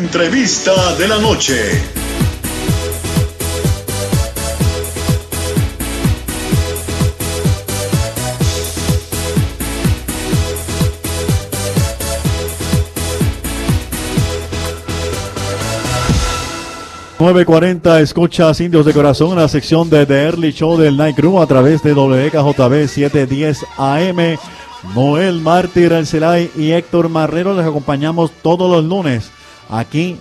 Entrevista de la noche. ...940 escuchas Indios de Corazón... la sección de The Early Show del Night Crew... ...a través de WKJB 710 AM... ...Noel Mártir Arcelay y Héctor Marrero... ...les acompañamos todos los lunes... ...aquí,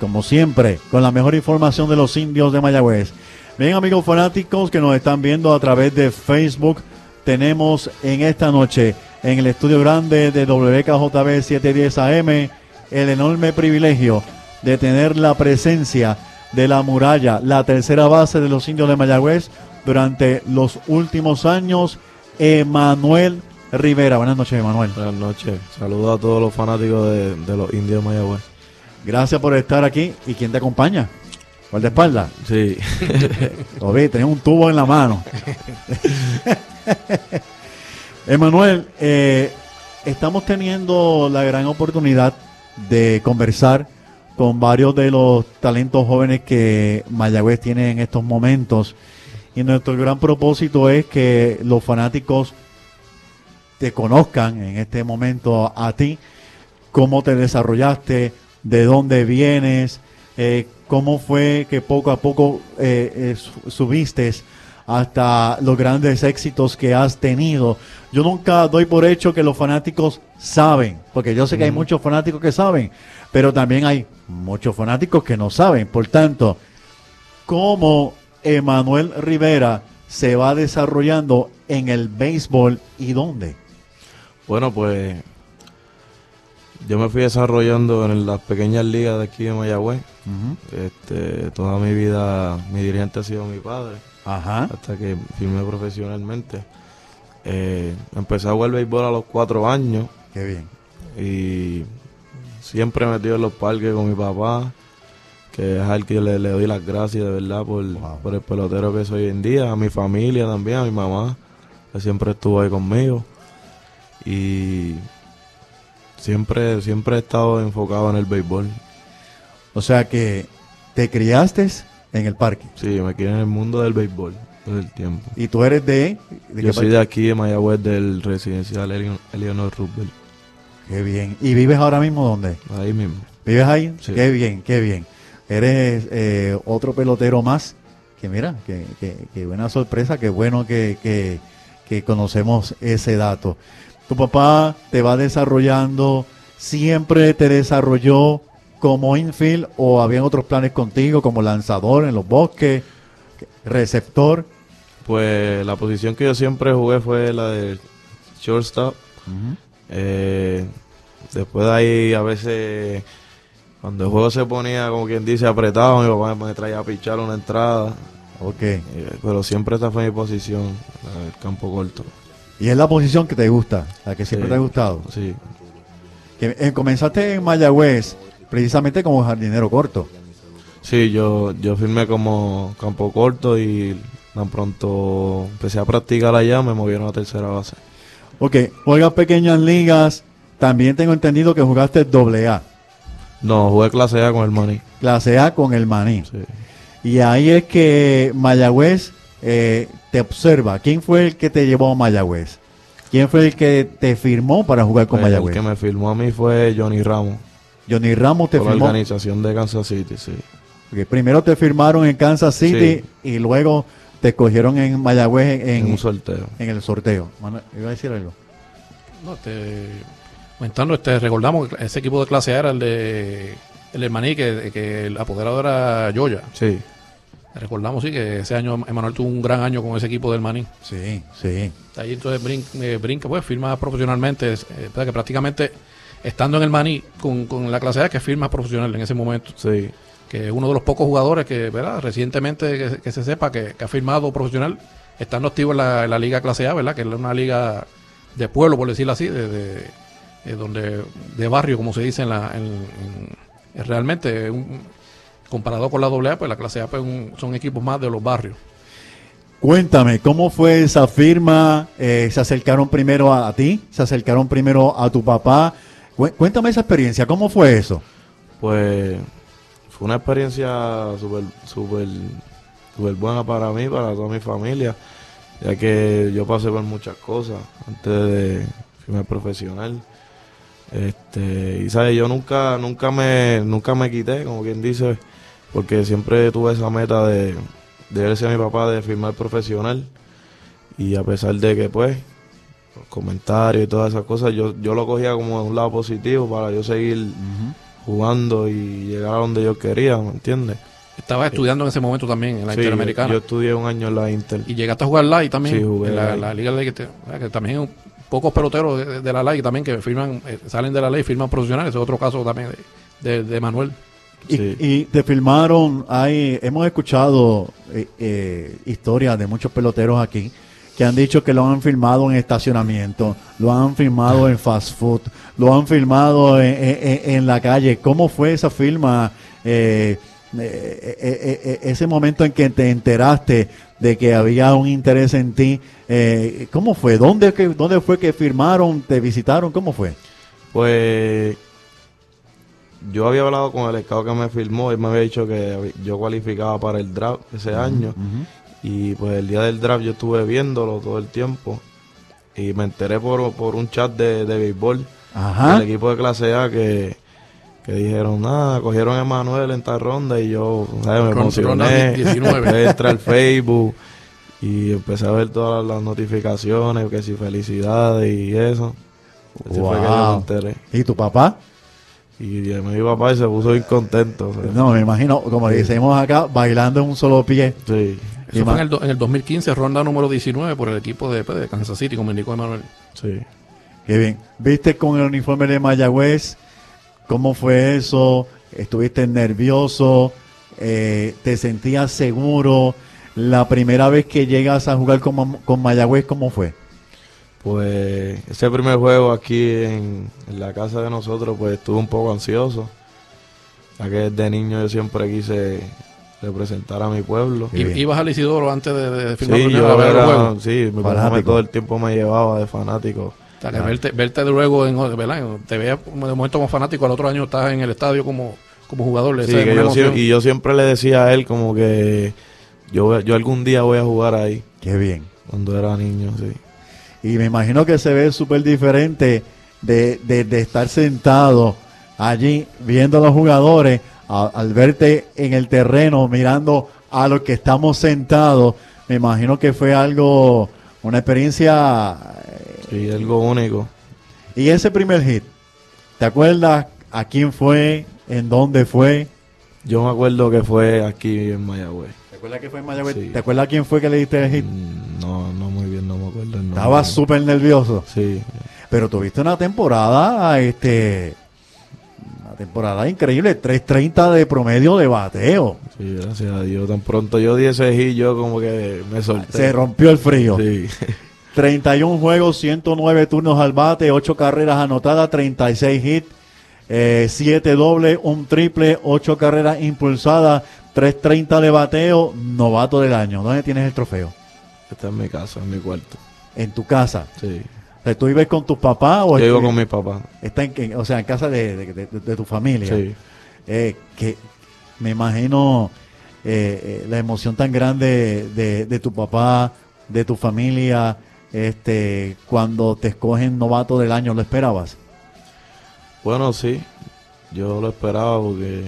como siempre... ...con la mejor información de los indios de Mayagüez... Bien amigos fanáticos que nos están viendo a través de Facebook... ...tenemos en esta noche... ...en el estudio grande de WKJB 710 AM... ...el enorme privilegio de tener la presencia de la muralla, la tercera base de los indios de Mayagüez durante los últimos años, Emanuel Rivera. Buenas noches, Emanuel. Buenas noches. Saludos a todos los fanáticos de, de los indios de Mayagüez. Gracias por estar aquí. ¿Y quién te acompaña? ¿Cuál de espalda? Sí. Lo vi, tenía un tubo en la mano. Emanuel, eh, estamos teniendo la gran oportunidad de conversar con varios de los talentos jóvenes que Mayagüez tiene en estos momentos. Y nuestro gran propósito es que los fanáticos te conozcan en este momento a ti, cómo te desarrollaste, de dónde vienes, eh, cómo fue que poco a poco eh, eh, su- subiste hasta los grandes éxitos que has tenido. Yo nunca doy por hecho que los fanáticos saben, porque yo sé que hay muchos fanáticos que saben, pero también hay muchos fanáticos que no saben. Por tanto, cómo Emanuel Rivera se va desarrollando en el béisbol y dónde. Bueno, pues yo me fui desarrollando en las pequeñas ligas de aquí de Mayagüez. este, toda mi vida mi dirigente ha sido mi padre, Ajá. hasta que firmé profesionalmente. Eh, empecé a jugar béisbol a los cuatro años Qué bien. y siempre metido en los parques con mi papá, que es al que le, le doy las gracias de verdad por, Wow. por el pelotero que soy hoy en día, a mi familia también, a mi mamá, que siempre estuvo ahí conmigo. Y siempre, siempre he estado enfocado en el béisbol. O sea que te criaste en el parque. Sí, me quiero en el mundo del béisbol todo el tiempo. Y tú eres de... ¿de Yo soy de aquí, de Mayagüez, del residencial Eleanor Roosevelt. Qué bien. ¿Y vives ahora mismo dónde? Ahí mismo. ¿Vives ahí? Sí. Qué bien, qué bien. Eres eh, otro pelotero más. Que mira, que, que, que buena sorpresa, qué bueno que, que, que conocemos ese dato. Tu papá te va desarrollando, siempre te desarrolló como infield o habían otros planes contigo como lanzador en los bosques, receptor. Pues la posición que yo siempre jugué fue la de shortstop. Eh, después de ahí, a veces, cuando el juego se ponía, como quien dice, apretado, mi papá me traía a pichar una entrada. Ok. Eh, pero siempre esta fue mi posición, la del campo corto. Y es la posición que te gusta, la que siempre Sí. te ha gustado. Sí, Que, eh, comenzaste en Mayagüez precisamente como jardinero corto. sí yo, yo firmé como campo corto y tan pronto empecé a practicar allá, me movieron a tercera base. Ok, juegas pequeñas ligas. También tengo entendido que jugaste doble A, No, jugué clase A con el Maní. clase A con el Maní. Sí. Y ahí es que Mayagüez eh, te observa. ¿Quién fue el que te llevó a Mayagüez? ¿Quién fue el que te firmó para jugar con Pues, el Mayagüez? que me firmó a mí fue Johnny Ramos, Johnny Ramos te por la firmó. organización de Kansas City, sí. Ok, primero te firmaron en Kansas City Sí. y luego te escogieron en Mayagüez en, En un sorteo. en el sorteo. Manuel, ¿iba a decir algo? No, este, comentando, este, recordamos que ese equipo de clase A era el de el del Maní, que, que el apoderado era Yoya. Sí. Recordamos, sí, que ese año Emanuel tuvo un gran año con ese equipo del Maní. Sí, sí. Ahí entonces brin- eh, brinca, pues firma profesionalmente, eh, verdad que prácticamente estando en el Maní con, con la clase A, que firma profesional en ese momento. Sí. Que es uno de los pocos jugadores que, ¿verdad? Recientemente que, que se sepa que, que ha firmado profesional, estando activo en la, en la liga clase A, ¿verdad? Que es una liga de pueblo, por decirlo así, de, de- de donde de barrio, como se dice en la en- en- realmente un- comparado con la AA, pues la clase A pues, un- son equipos más de los barrios. Cuéntame, ¿cómo fue esa firma? Eh, ¿Se acercaron primero a, a ti? ¿Se acercaron primero a tu papá? Cué- Cuéntame esa experiencia, ¿cómo fue eso? Pues fue una experiencia súper súper súper buena para mí, para toda mi familia, ya que yo pasé por muchas cosas antes de firmar profesional. Este, y sabes, yo nunca nunca me nunca me quité, como quien dice, porque siempre tuve esa meta de de ver a mi papá de firmar profesional y a pesar de que pues los comentarios y todas esas cosas, yo, yo lo cogía como de un lado positivo para yo seguir jugando y llegar a donde yo quería, ¿me entiendes? Estaba estudiando en ese momento también en la Sí, Interamericana. Yo estudié un año en la Inter. Y llegaste a jugar LAI también. Sí, jugué en la, Liga LAI, que, también pocos peloteros de, de la LAI también que firman, eh, salen de la ley y firman profesionales. Ese es otro caso también de, de, de Manuel. Y, Sí. y te filmaron, hay, hemos escuchado eh, eh, historias de muchos peloteros aquí que han dicho que lo han filmado en estacionamiento, lo han filmado en fast food, lo han filmado en, en- en la calle. ¿Cómo fue esa firma? Eh, eh, ese momento en que te enteraste de que había un interés en ti, eh, ¿cómo fue? ¿Dónde, que, ¿Dónde fue que firmaron? ¿Te visitaron? ¿Cómo fue? Pues yo había hablado con el escado que me firmó, él me había dicho que yo cualificaba para el draft ese año. Y pues el día del draft yo estuve viéndolo todo el tiempo. Y me enteré por, por un chat de, de béisbol del equipo de clase A que, que dijeron, nada, cogieron a Emanuel en tal ronda y yo ¿sabes? me emocioné. 19. Después entré al Facebook y empecé a ver todas las notificaciones, que si felicidades y eso. Así fue que yo me Wow. enteré. ¿Y tu papá? Y me mi papá y se puso bien contento. o sea. No, me imagino, como decimos acá, bailando en un solo pie. Sí, Eso fue en el, do- en el 2015, ronda número 19 por el equipo de, pues, de Kansas City, como indicó Emanuel. sí. Qué bien. ¿Viste con el uniforme de Mayagüez? ¿Cómo fue eso? ¿Estuviste nervioso? Eh, ¿Te sentías seguro? La primera vez que llegas a jugar con, con Mayagüez, ¿cómo fue? Pues ese primer juego aquí en, en la casa de nosotros, pues estuve un poco ansioso. Ya que desde niño yo siempre quise representar a mi pueblo. Ibas al Isidoro antes de, de firmar Sí, yo a ver el era, juego. sí, mi papá Fanático. todo el tiempo me llevaba de fanático. Verte, verte luego, en, ¿verdad? te veía como de momento como fanático, al otro año estás en el estadio como, como jugador. Sí, que yo y yo siempre le decía a él como que yo, yo algún día voy a jugar ahí, Qué bien. cuando era niño, sí. Y me imagino que se ve súper diferente de, de- de estar sentado allí viendo a los jugadores a- al verte en el terreno mirando a los que estamos sentados. Me imagino que fue algo, una experiencia. eh, Sí, algo único. Y ese primer hit, ¿te acuerdas a quién fue, en dónde fue? Yo me acuerdo que fue aquí en Mayagüez. ¿Te acuerdas que fue en Mayagüez? Sí. ¿Te acuerdas quién fue que le diste el hit? Mm, No, no Estaba súper nervioso. Sí, Pero tuviste una temporada, este, una temporada increíble, 330 de promedio de bateo. sí, gracias a Dios. Tan pronto yo di ese hit, yo como que me solté. Se rompió el frío. Sí, 31 juegos, 109 turnos al bate, 8 carreras anotadas, 36 hits, 7 dobles, un triple, 8 carreras impulsadas, 330 de bateo, novato del año. ¿Dónde tienes el trofeo? está en mi casa, en mi cuarto. En tu casa. Sí. O sea, ¿Tú vives con tus papás o Yo vivo estu- con mi papá. está en, en- o sea, en casa de, de- de- de tu familia? Sí. Eh, que me imagino eh, eh, la emoción tan grande de, tu papá, de tu familia, este, cuando te escogen novato del año, ¿lo esperabas? Bueno, sí. Yo lo esperaba porque,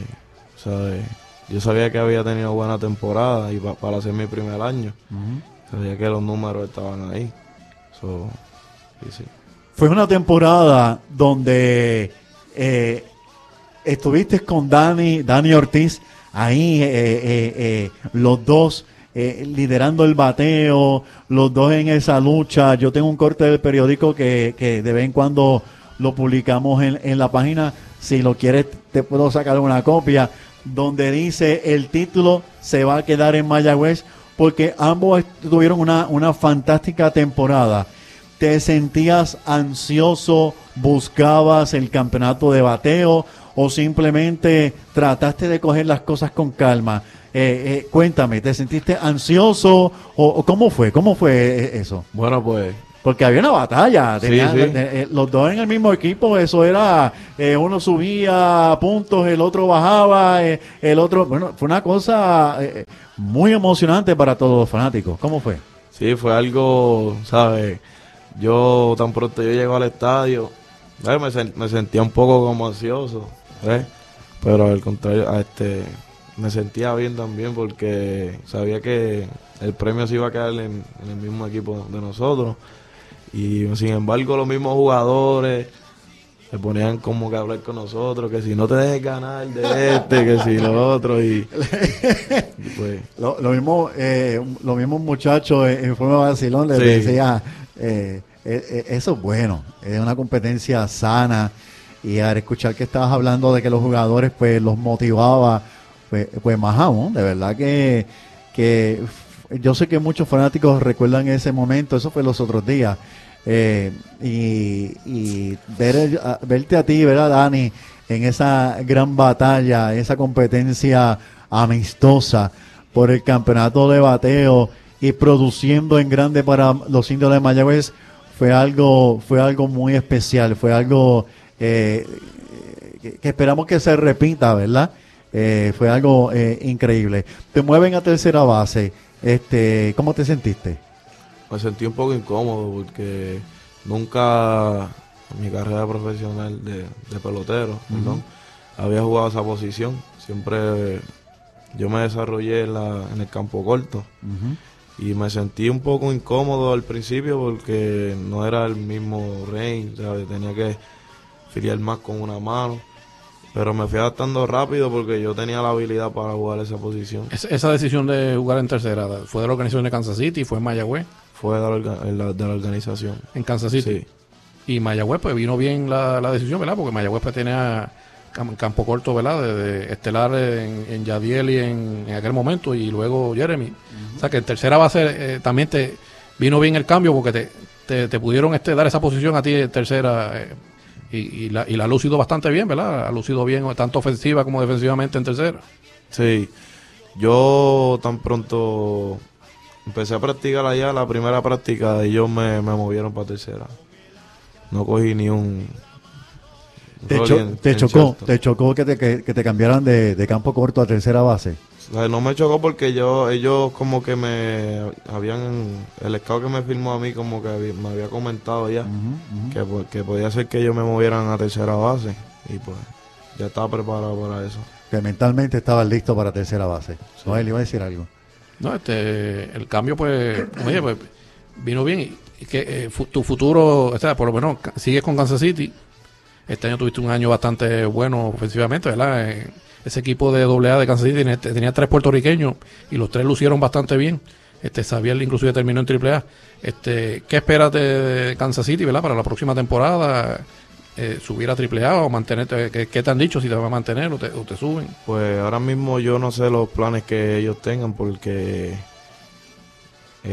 ¿sabes? Yo sabía que había tenido buena temporada y pa- para ser mi primer año. Sabía que los números estaban ahí. Fue una temporada donde eh, estuviste con Dani, Dani Ortiz, ahí eh, eh, eh, los dos liderando el bateo, los dos en esa lucha. Yo tengo un corte del periódico que, que de vez en cuando lo publicamos en, en la página. Si lo quieres, te puedo sacar una copia donde dice el título se va a quedar en Mayagüez porque ambos tuvieron una, una fantástica temporada. ¿Te sentías ansioso, buscabas el campeonato de bateo o simplemente trataste de coger las cosas con calma? Eh, eh, cuéntame, ¿te sentiste ansioso o, cómo fue? ¿Cómo fue eh, eso? Bueno, pues Porque había una batalla, Sí, tenía- sí. eh, eh, los dos en el mismo equipo, eso era, eh, uno subía puntos, el otro bajaba, eh, el otro, bueno, fue una cosa muy emocionante para todos los fanáticos. ¿Cómo fue? Sí, fue algo, ¿sabes? Yo tan pronto yo llego al estadio. Me, sen- me sentía un poco como ansioso, ¿ves? Pero al contrario, a este, me sentía bien también porque sabía que el premio se iba a quedar en, en el mismo equipo de nosotros. Y sin embargo los mismos jugadores se ponían como que a hablar con nosotros, que si no te dejes ganar de este, que si lo otro, y, y pues... Lo, lo mismo, eh, los mismos muchachos en, en forma de vacilón les Sí. decía, eh, eh, eh, eso es bueno, es una competencia sana y al escuchar que estabas hablando de que los jugadores pues los motivaba, pues, pues más aún, de verdad que, que yo sé que muchos fanáticos recuerdan ese momento, eso fue los otros días. eh, y, ver, verte a ti, ver a Dani en esa gran batalla, esa competencia amistosa por el campeonato de bateo y produciendo en grande para los indios de Mayagüez fue algo fue algo muy especial fue algo eh, que, esperamos que se repita verdad Eh, fue algo increíble. Te mueven a tercera base este cómo te sentiste me sentí un poco incómodo porque nunca en mi carrera profesional de, de pelotero perdón, había jugado esa posición. Siempre yo me desarrollé en, la, en el campo corto. Y me sentí un poco incómodo al principio porque no era el mismo range, ¿sabes? tenía que filiar más con una mano Pero me fui adaptando rápido porque yo tenía la habilidad para jugar esa posición. Es- esa decisión de jugar en tercera fue de la organización de Kansas City, fue en Mayagüez, Fue de la, de la- de la organización. en Kansas City. Sí. Y Mayagüez, pues vino bien la, la decisión, ¿verdad? Porque Mayagüez pues, tenía cam- campo corto, ¿verdad? De, de estelar en, en Yadiel y en, en aquel momento, y luego Jeremy. O sea que en tercera base eh, también te vino bien el cambio porque te, te, te pudieron este, dar esa posición a ti en tercera. eh, y, y la, y la ha lucido bastante bien, ¿verdad? Ha lucido bien, tanto ofensiva como defensivamente en tercera. Sí, yo tan pronto empecé a practicar allá, la primera práctica, ellos me, me movieron para tercera. No cogí ni un... Te, rol cho- en- te en chocó, te chocó que te, que, que te cambiaran de, de campo corto a tercera base. O sea, no me chocó porque yo, ellos como que me habían, el scout que me firmó a mí como que había- me había comentado ya que, po- que podía ser que ellos me movieran a tercera base y pues ya estaba preparado para eso. Que mentalmente estabas listo para tercera base. Noel, iba a decir algo. No, este, el cambio, pues, oye, pues, vino bien. Y, que eh, fu- tu futuro, o sea, por lo menos, sigues con Kansas City. Este año tuviste un año bastante bueno ofensivamente, ¿verdad? Eh, ese equipo de AA de Kansas City tenía, tenía tres puertorriqueños y los tres lucieron bastante bien. Este, Xavier inclusive terminó en AAA. Este, ¿Qué esperas de, Kansas City, verdad? Para la próxima temporada, eh, subir a AAA o mantenerte. ¿qué, qué te han dicho si te van a mantener o te, o te suben? Pues ahora mismo yo no sé los planes que ellos tengan porque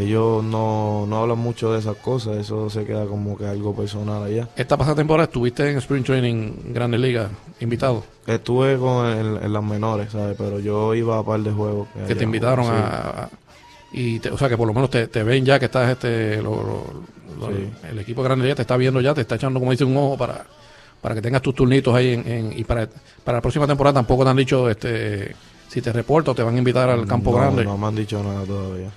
ellos no, no hablan mucho de esas cosas, eso se queda como que algo personal allá. Esta pasada temporada estuviste en Spring Training Grandes Ligas, invitado. Estuve con el- en las menores, ¿sabes? Pero yo iba a par de juegos. que allá, te invitaron sí. a, y te- o sea que por lo menos te, te ven ya que estás este lo- lo- el equipo de Grandes Ligas te está viendo ya te está echando como dice un ojo para para que tengas tus turnitos ahí en, en- y para, para la próxima temporada tampoco te han dicho este si te reporto te van a invitar al campo no, grande No me han dicho nada todavía.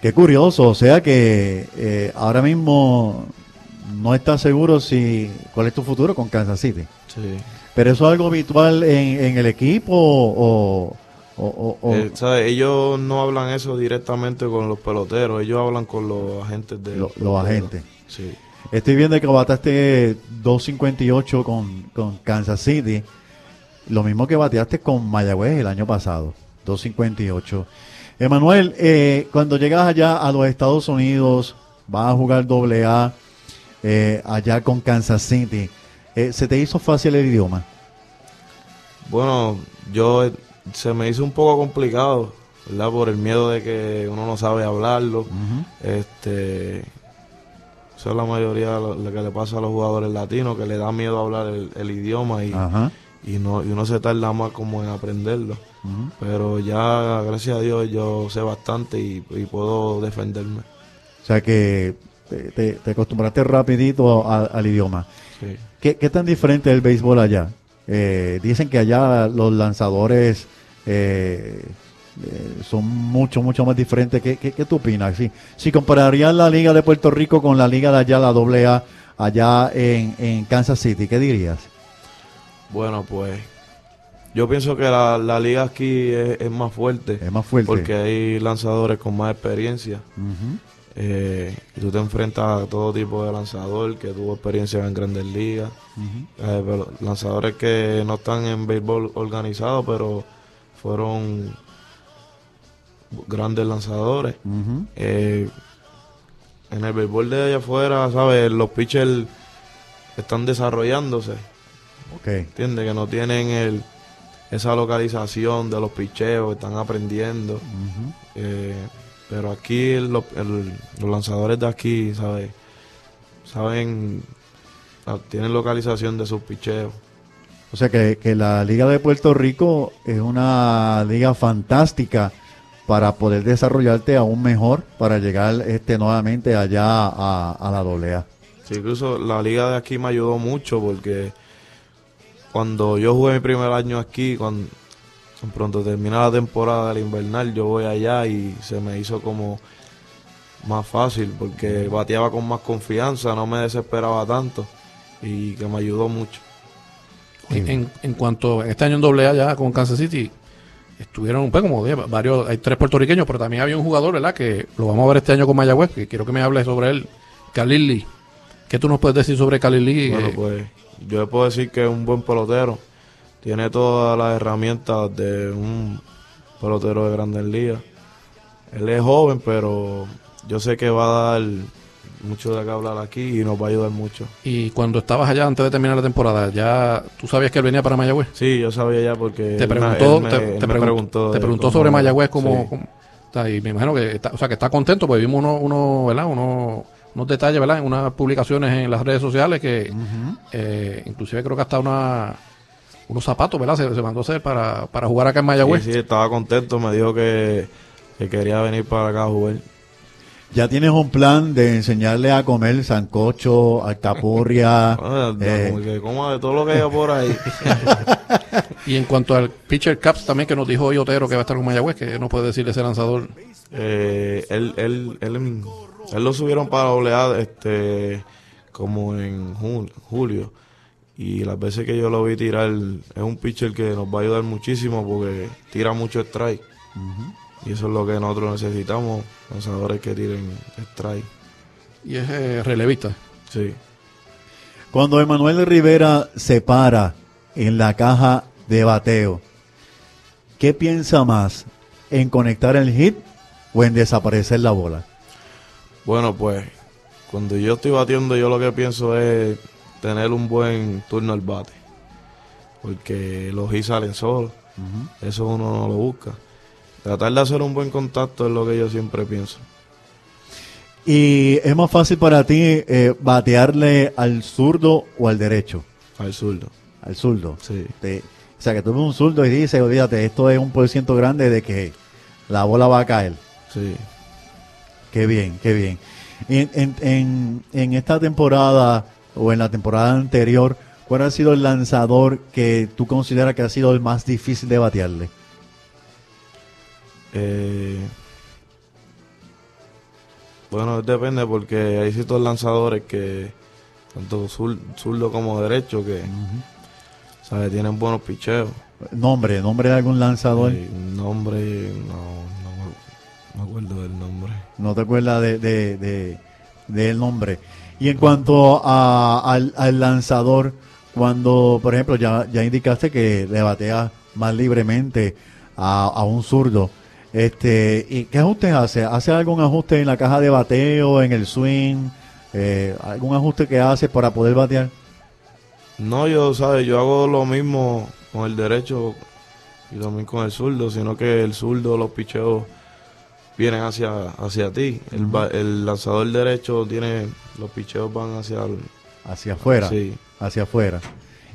Qué curioso, o sea que eh, ahora mismo no estás seguro si cuál es tu futuro con Kansas City. Sí. Pero eso es algo habitual en, en el equipo o, o- o- o- Eh, ¿sabes? Ellos no hablan eso directamente con los peloteros, ellos hablan con los agentes de Lo- los agentes. Sí. Estoy viendo que bataste 2.58 con, con Kansas City, lo mismo que bateaste con Mayagüez el año pasado, 2.58. Emanuel, eh, cuando llegas allá a los Estados Unidos, vas a jugar doble A eh, allá con Kansas City, eh, ¿se te hizo fácil el idioma? Bueno, yo eh, se me hizo un poco complicado, ¿verdad? Por el miedo de que uno no sabe hablarlo. Este, eso es la mayoría de lo, lo que le pasa a los jugadores latinos, que le da miedo hablar el, el idioma y, Ajá. Y no y uno se tarda más como en aprenderlo. Pero ya, gracias a Dios, yo sé bastante y, y puedo defenderme. O sea que te, te- te acostumbraste rapidito a- al idioma. Sí. ¿Qué, qué tan diferente es el béisbol allá? Eh, dicen que allá los lanzadores eh, eh, son mucho, mucho más diferentes. ¿Qué, qué, qué tú opinas? Si, si compararías la liga de Puerto Rico con la liga de allá, la AA, allá en, en Kansas City, ¿qué dirías? Bueno, pues yo pienso que la, la liga aquí es, es más fuerte. Es más fuerte. Porque hay lanzadores con más experiencia. Eh, y tú te enfrentas a todo tipo de lanzador que tuvo experiencia en grandes ligas. Eh, pero lanzadores que no están en béisbol organizado, pero fueron grandes lanzadores. Eh, en el béisbol de allá afuera, ¿sabes? Los pitchers están desarrollándose. Ok. ¿Entiendes? Que no tienen el, esa localización de los picheos, están aprendiendo. Eh, pero aquí el- los- el- los lanzadores de aquí, ¿sabes? Saben, ah, tienen localización de sus picheos. O sea que, que la Liga de Puerto Rico es una liga fantástica para poder desarrollarte aún mejor para llegar este nuevamente allá a, a la doblea. Sí, incluso la liga de aquí me ayudó mucho porque cuando yo jugué mi primer año aquí, cuando pronto termina la temporada del invernal, yo voy allá y se me hizo como más fácil porque bateaba con más confianza, no me desesperaba tanto y que me ayudó mucho. en, en- en cuanto este año en doble A ya con Kansas City estuvieron pues como dije, varios hay tres puertorriqueños pero también había un jugador verdad que lo vamos a ver este año con Mayagüez que quiero que me hables sobre él Khalil Lee ¿qué tú nos puedes decir sobre Khalil Lee? Bueno, pues yo le puedo decir que es un buen pelotero. tiene todas las herramientas de un pelotero de grandes ligas. Él es joven, pero yo sé que va a dar mucho de qué hablar aquí y nos va a ayudar mucho. Y cuando estabas allá antes de terminar la temporada, ¿ya tú sabías que él venía para Mayagüez? Sí, yo sabía ya porque Te él me- preguntó, él me- te, preguntó te sobre Mayagüez como, Sí. como- y me imagino que está, o sea, que está contento porque vimos unos, uno, ¿verdad? Unos, unos detalles, ¿verdad? En unas publicaciones en las redes sociales que eh, inclusive creo que hasta una unos zapatos, ¿verdad? Se, se mandó a hacer para, para jugar acá en Mayagüez. Sí, sí, estaba contento, me dijo que, que quería venir para acá a jugar. ¿Ya tienes un plan de enseñarle a comer sancocho, alcapurria? Ah, no, eh, como que coma de todo lo que haya por ahí. Y en cuanto al pitcher caps también que nos dijo hoy Otero que va a estar con Mayagüez, que no puede decirle ese lanzador. Eh, él, él, él, él lo subieron para oleada este, como en jul- julio. Y las veces que yo lo vi tirar, es un pitcher que nos va a ayudar muchísimo porque tira mucho strike. Y eso es lo que nosotros necesitamos, lanzadores que tiren strike. Y es eh, relevista. Sí. Cuando Emanuel Rivera se para en la caja de bateo, ¿qué piensa más? ¿En conectar el hit o en desaparecer la bola? Bueno, pues cuando yo estoy batiendo, yo lo que pienso es tener un buen turno al bate. Porque los hits salen solos. Eso uno no lo busca. Tratar de hacer un buen contacto es lo que yo siempre pienso. ¿Y es más fácil para ti eh, batearle al zurdo o al derecho? Al zurdo. Al zurdo. Sí. Te- o sea, que tú ves un zurdo y dices, olvídate, esto es un por ciento grande de que la bola va a caer. Sí. Qué bien, qué bien. En, en, en, en esta temporada o en la temporada anterior, ¿cuál ha sido el lanzador que tú consideras que ha sido el más difícil de batearle? Eh, bueno, depende porque hay ciertos lanzadores que, tanto zur- zurdo como derecho, que ¿sabes? tienen buenos picheos. Nombre, nombre de algún lanzador. Eh, nombre, no, no me- acuerdo del nombre. No te acuerdas de, de, de- del nombre. Y en cuanto a, al, al lanzador, cuando, por ejemplo, ya, ya indicaste que le batea más libremente a, a un zurdo, este, ¿y qué ajustes hace? ¿Hace algún ajuste en la caja de bateo, en el swing? Eh, ¿Algún ajuste que hace para poder batear? No, yo, ¿sabes? Yo hago lo mismo con el derecho y también con el zurdo, sino que el zurdo, los picheos vienen hacia, hacia ti. El, ba- el lanzador derecho tiene, los picheos van hacia el, Hacia afuera. Sí. Hacia afuera.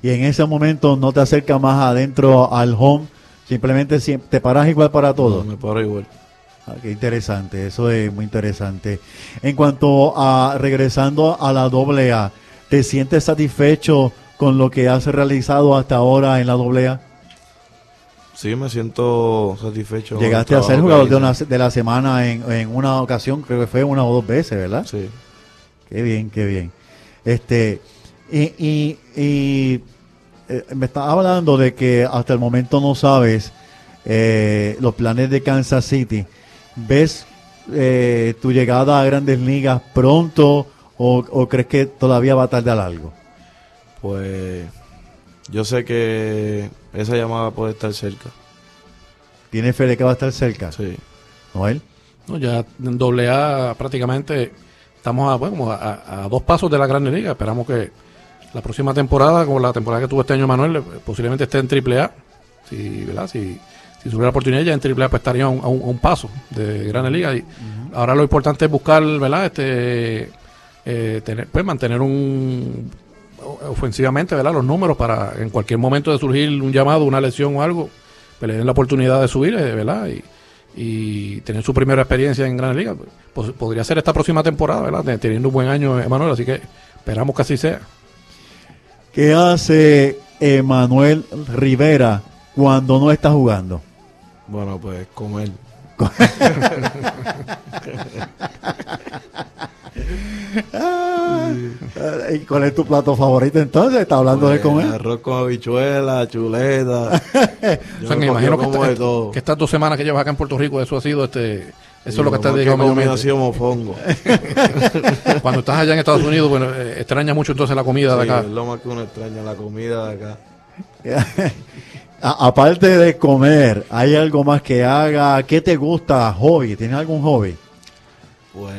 Y en ese momento no te acerca más adentro al home, simplemente si- te paras igual para todo. No, me paro igual. Ah, qué interesante, eso es muy interesante. En cuanto a regresando a la doble A, ¿te sientes satisfecho con lo que has realizado hasta ahora en la doble A? Sí, me siento satisfecho. Llegaste a ser jugador de, una, de la semana en, en una ocasión, creo que fue una o dos veces, ¿verdad? Sí. Qué bien, qué bien. Este, y, y, y, eh, me estás hablando de que hasta el momento no sabes eh, los planes de Kansas City. ¿Ves eh, tu llegada a grandes ligas pronto o, o crees que todavía va a tardar algo? Pues yo sé que esa llamada puede estar cerca. ¿Tienes fe de que va a estar cerca? Sí. Noel. No, ya en doble A prácticamente estamos a, bueno, a, dos pasos de la Grande Liga. Esperamos que la próxima temporada, como la temporada que tuvo este año Manuel, eh, posiblemente esté en Triple A. Si, ¿verdad? Si, si tuviera la oportunidad ya en Triple A, pues estaría a un, a paso de Grande Liga. Y ahora lo importante es buscar, ¿verdad? Este, eh, tener, pues mantener un ofensivamente, ¿verdad? Los números para en cualquier momento de surgir un llamado, una lesión o algo, pues le den la oportunidad de subir, eh, ¿verdad? Y, y tener su primera experiencia en Gran Liga. Pues, podría ser esta próxima temporada, ¿verdad? Te- Teniendo un buen año, Emanuel, así que esperamos que así sea. ¿Qué hace Emanuel Rivera cuando no está jugando? Bueno, pues comer. ¿Y cuál es tu plato favorito entonces? ¿Está hablando de Pues, comer? Arroz con habichuela, chuleta. O sea, me imagino que, que estas dos semanas que llevas acá en Puerto Rico, eso ha sido este. Eso es lo que dedicando comida mayormente. así mofongo. Cuando estás allá en Estados Unidos, bueno, eh, extraña mucho entonces la comida de acá. es lo más que uno extraña, la comida de acá. A- aparte de comer, ¿hay algo más que haga? ¿Qué te gusta? ¿Hobby? ¿Tienes algún hobby? Pues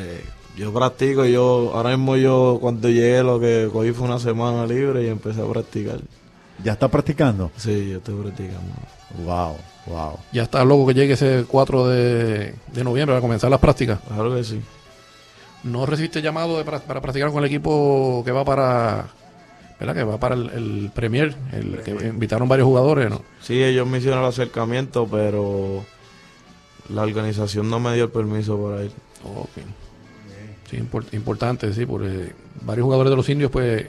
yo practico, yo ahora mismo yo cuando llegué lo que cogí fue una semana libre y empecé a practicar. ¿Ya estás practicando? Sí, yo estoy practicando. Wow, wow. Ya está loco que llegue ese 4 de, de noviembre para comenzar las prácticas. Claro que sí. ¿No recibiste llamado de para practicar con el equipo que va para, ¿verdad? Que va para el, el Premier, el que invitaron varios jugadores, ¿no? Sí, ellos me hicieron el acercamiento, pero la organización no me dio el permiso para ir. Ok. Sí, impor- importante, sí, porque varios jugadores de los indios, pues,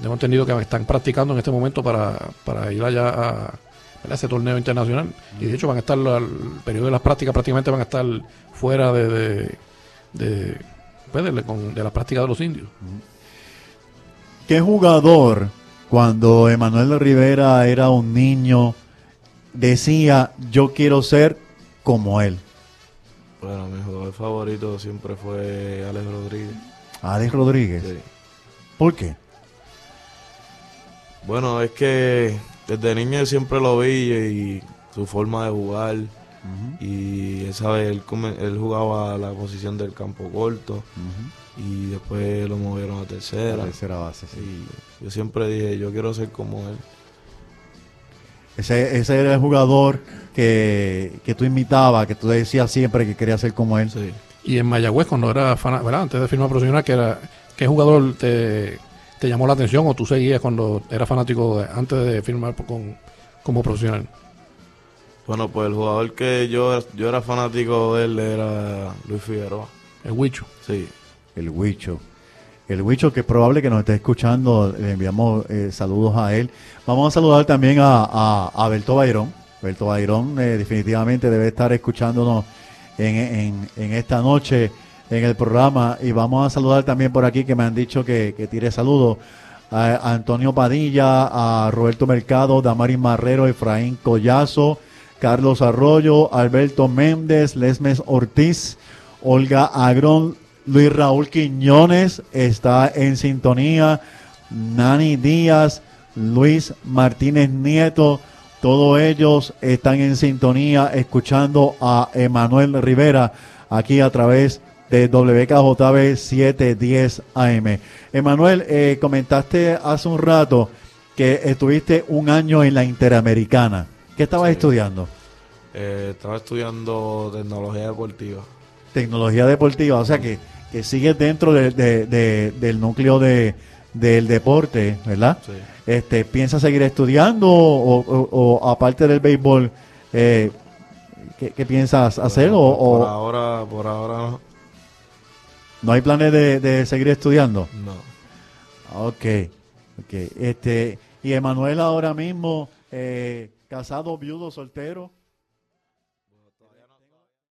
tengo entendido que están practicando en este momento para, para ir allá a, ese torneo internacional. Y de hecho van a estar, al periodo de las prácticas prácticamente van a estar fuera de, de, de, pues, de- de las prácticas de los indios. ¿Qué jugador, cuando Emanuel Rivera era un niño, decía, yo quiero ser como él? Bueno, mi jugador favorito siempre fue Alex Rodríguez. Alex Rodríguez. Sí. ¿Por qué? Bueno, es que desde niño siempre lo vi y su forma de jugar. Y esa vez él, él jugaba a la posición del campo corto y después lo movieron a tercera. La tercera base, sí. Y yo siempre dije, yo quiero ser como él. Ese, ese era el jugador que, que tú imitabas, que tú decías siempre que querías ser como él. Sí. Y en Mayagüez, cuando era fan, ¿verdad? Antes de firmar profesional, que era, ¿qué jugador te, te llamó la atención o tú seguías cuando era fanático de- antes de firmar con, como profesional? Bueno, pues el jugador que yo, yo era fanático de él era Luis Figueroa. El Huicho. Sí. El Huicho. El Huicho que es probable que nos esté escuchando, le enviamos eh, saludos a él. Vamos a saludar también a, a, a Berto Bayrón. Berto Bayrón eh, definitivamente debe estar escuchándonos en, en, esta noche en el programa. Y vamos a saludar también por aquí que me han dicho que, que tire saludos. A, a Antonio Padilla, a Roberto Mercado, Damaris Marrero, Efraín Collazo, Carlos Arroyo, Alberto Méndez, Lesmes Ortiz, Olga Agrón, Luis Raúl Quiñones está en sintonía, Nani Díaz, Luis Martínez Nieto, todos ellos están en sintonía escuchando a Emanuel Rivera aquí a través de WKJB 710 AM. Emanuel, eh, comentaste hace un rato que estuviste un año en la Interamericana. ¿Qué estabas Sí. estudiando? Eh, estaba estudiando tecnología deportiva. Tecnología deportiva, o sea que, que sigues dentro de- de- de- del núcleo de, del deporte, ¿verdad? Sí. Este, ¿Piensas seguir estudiando o, o- o aparte del béisbol, eh, ¿qué, qué piensas hacer? O, por o ahora, por ahora no. no hay planes de, de seguir estudiando? no. Ok, ok. Este, y Emanuel ahora mismo, eh, casado, viudo, soltero.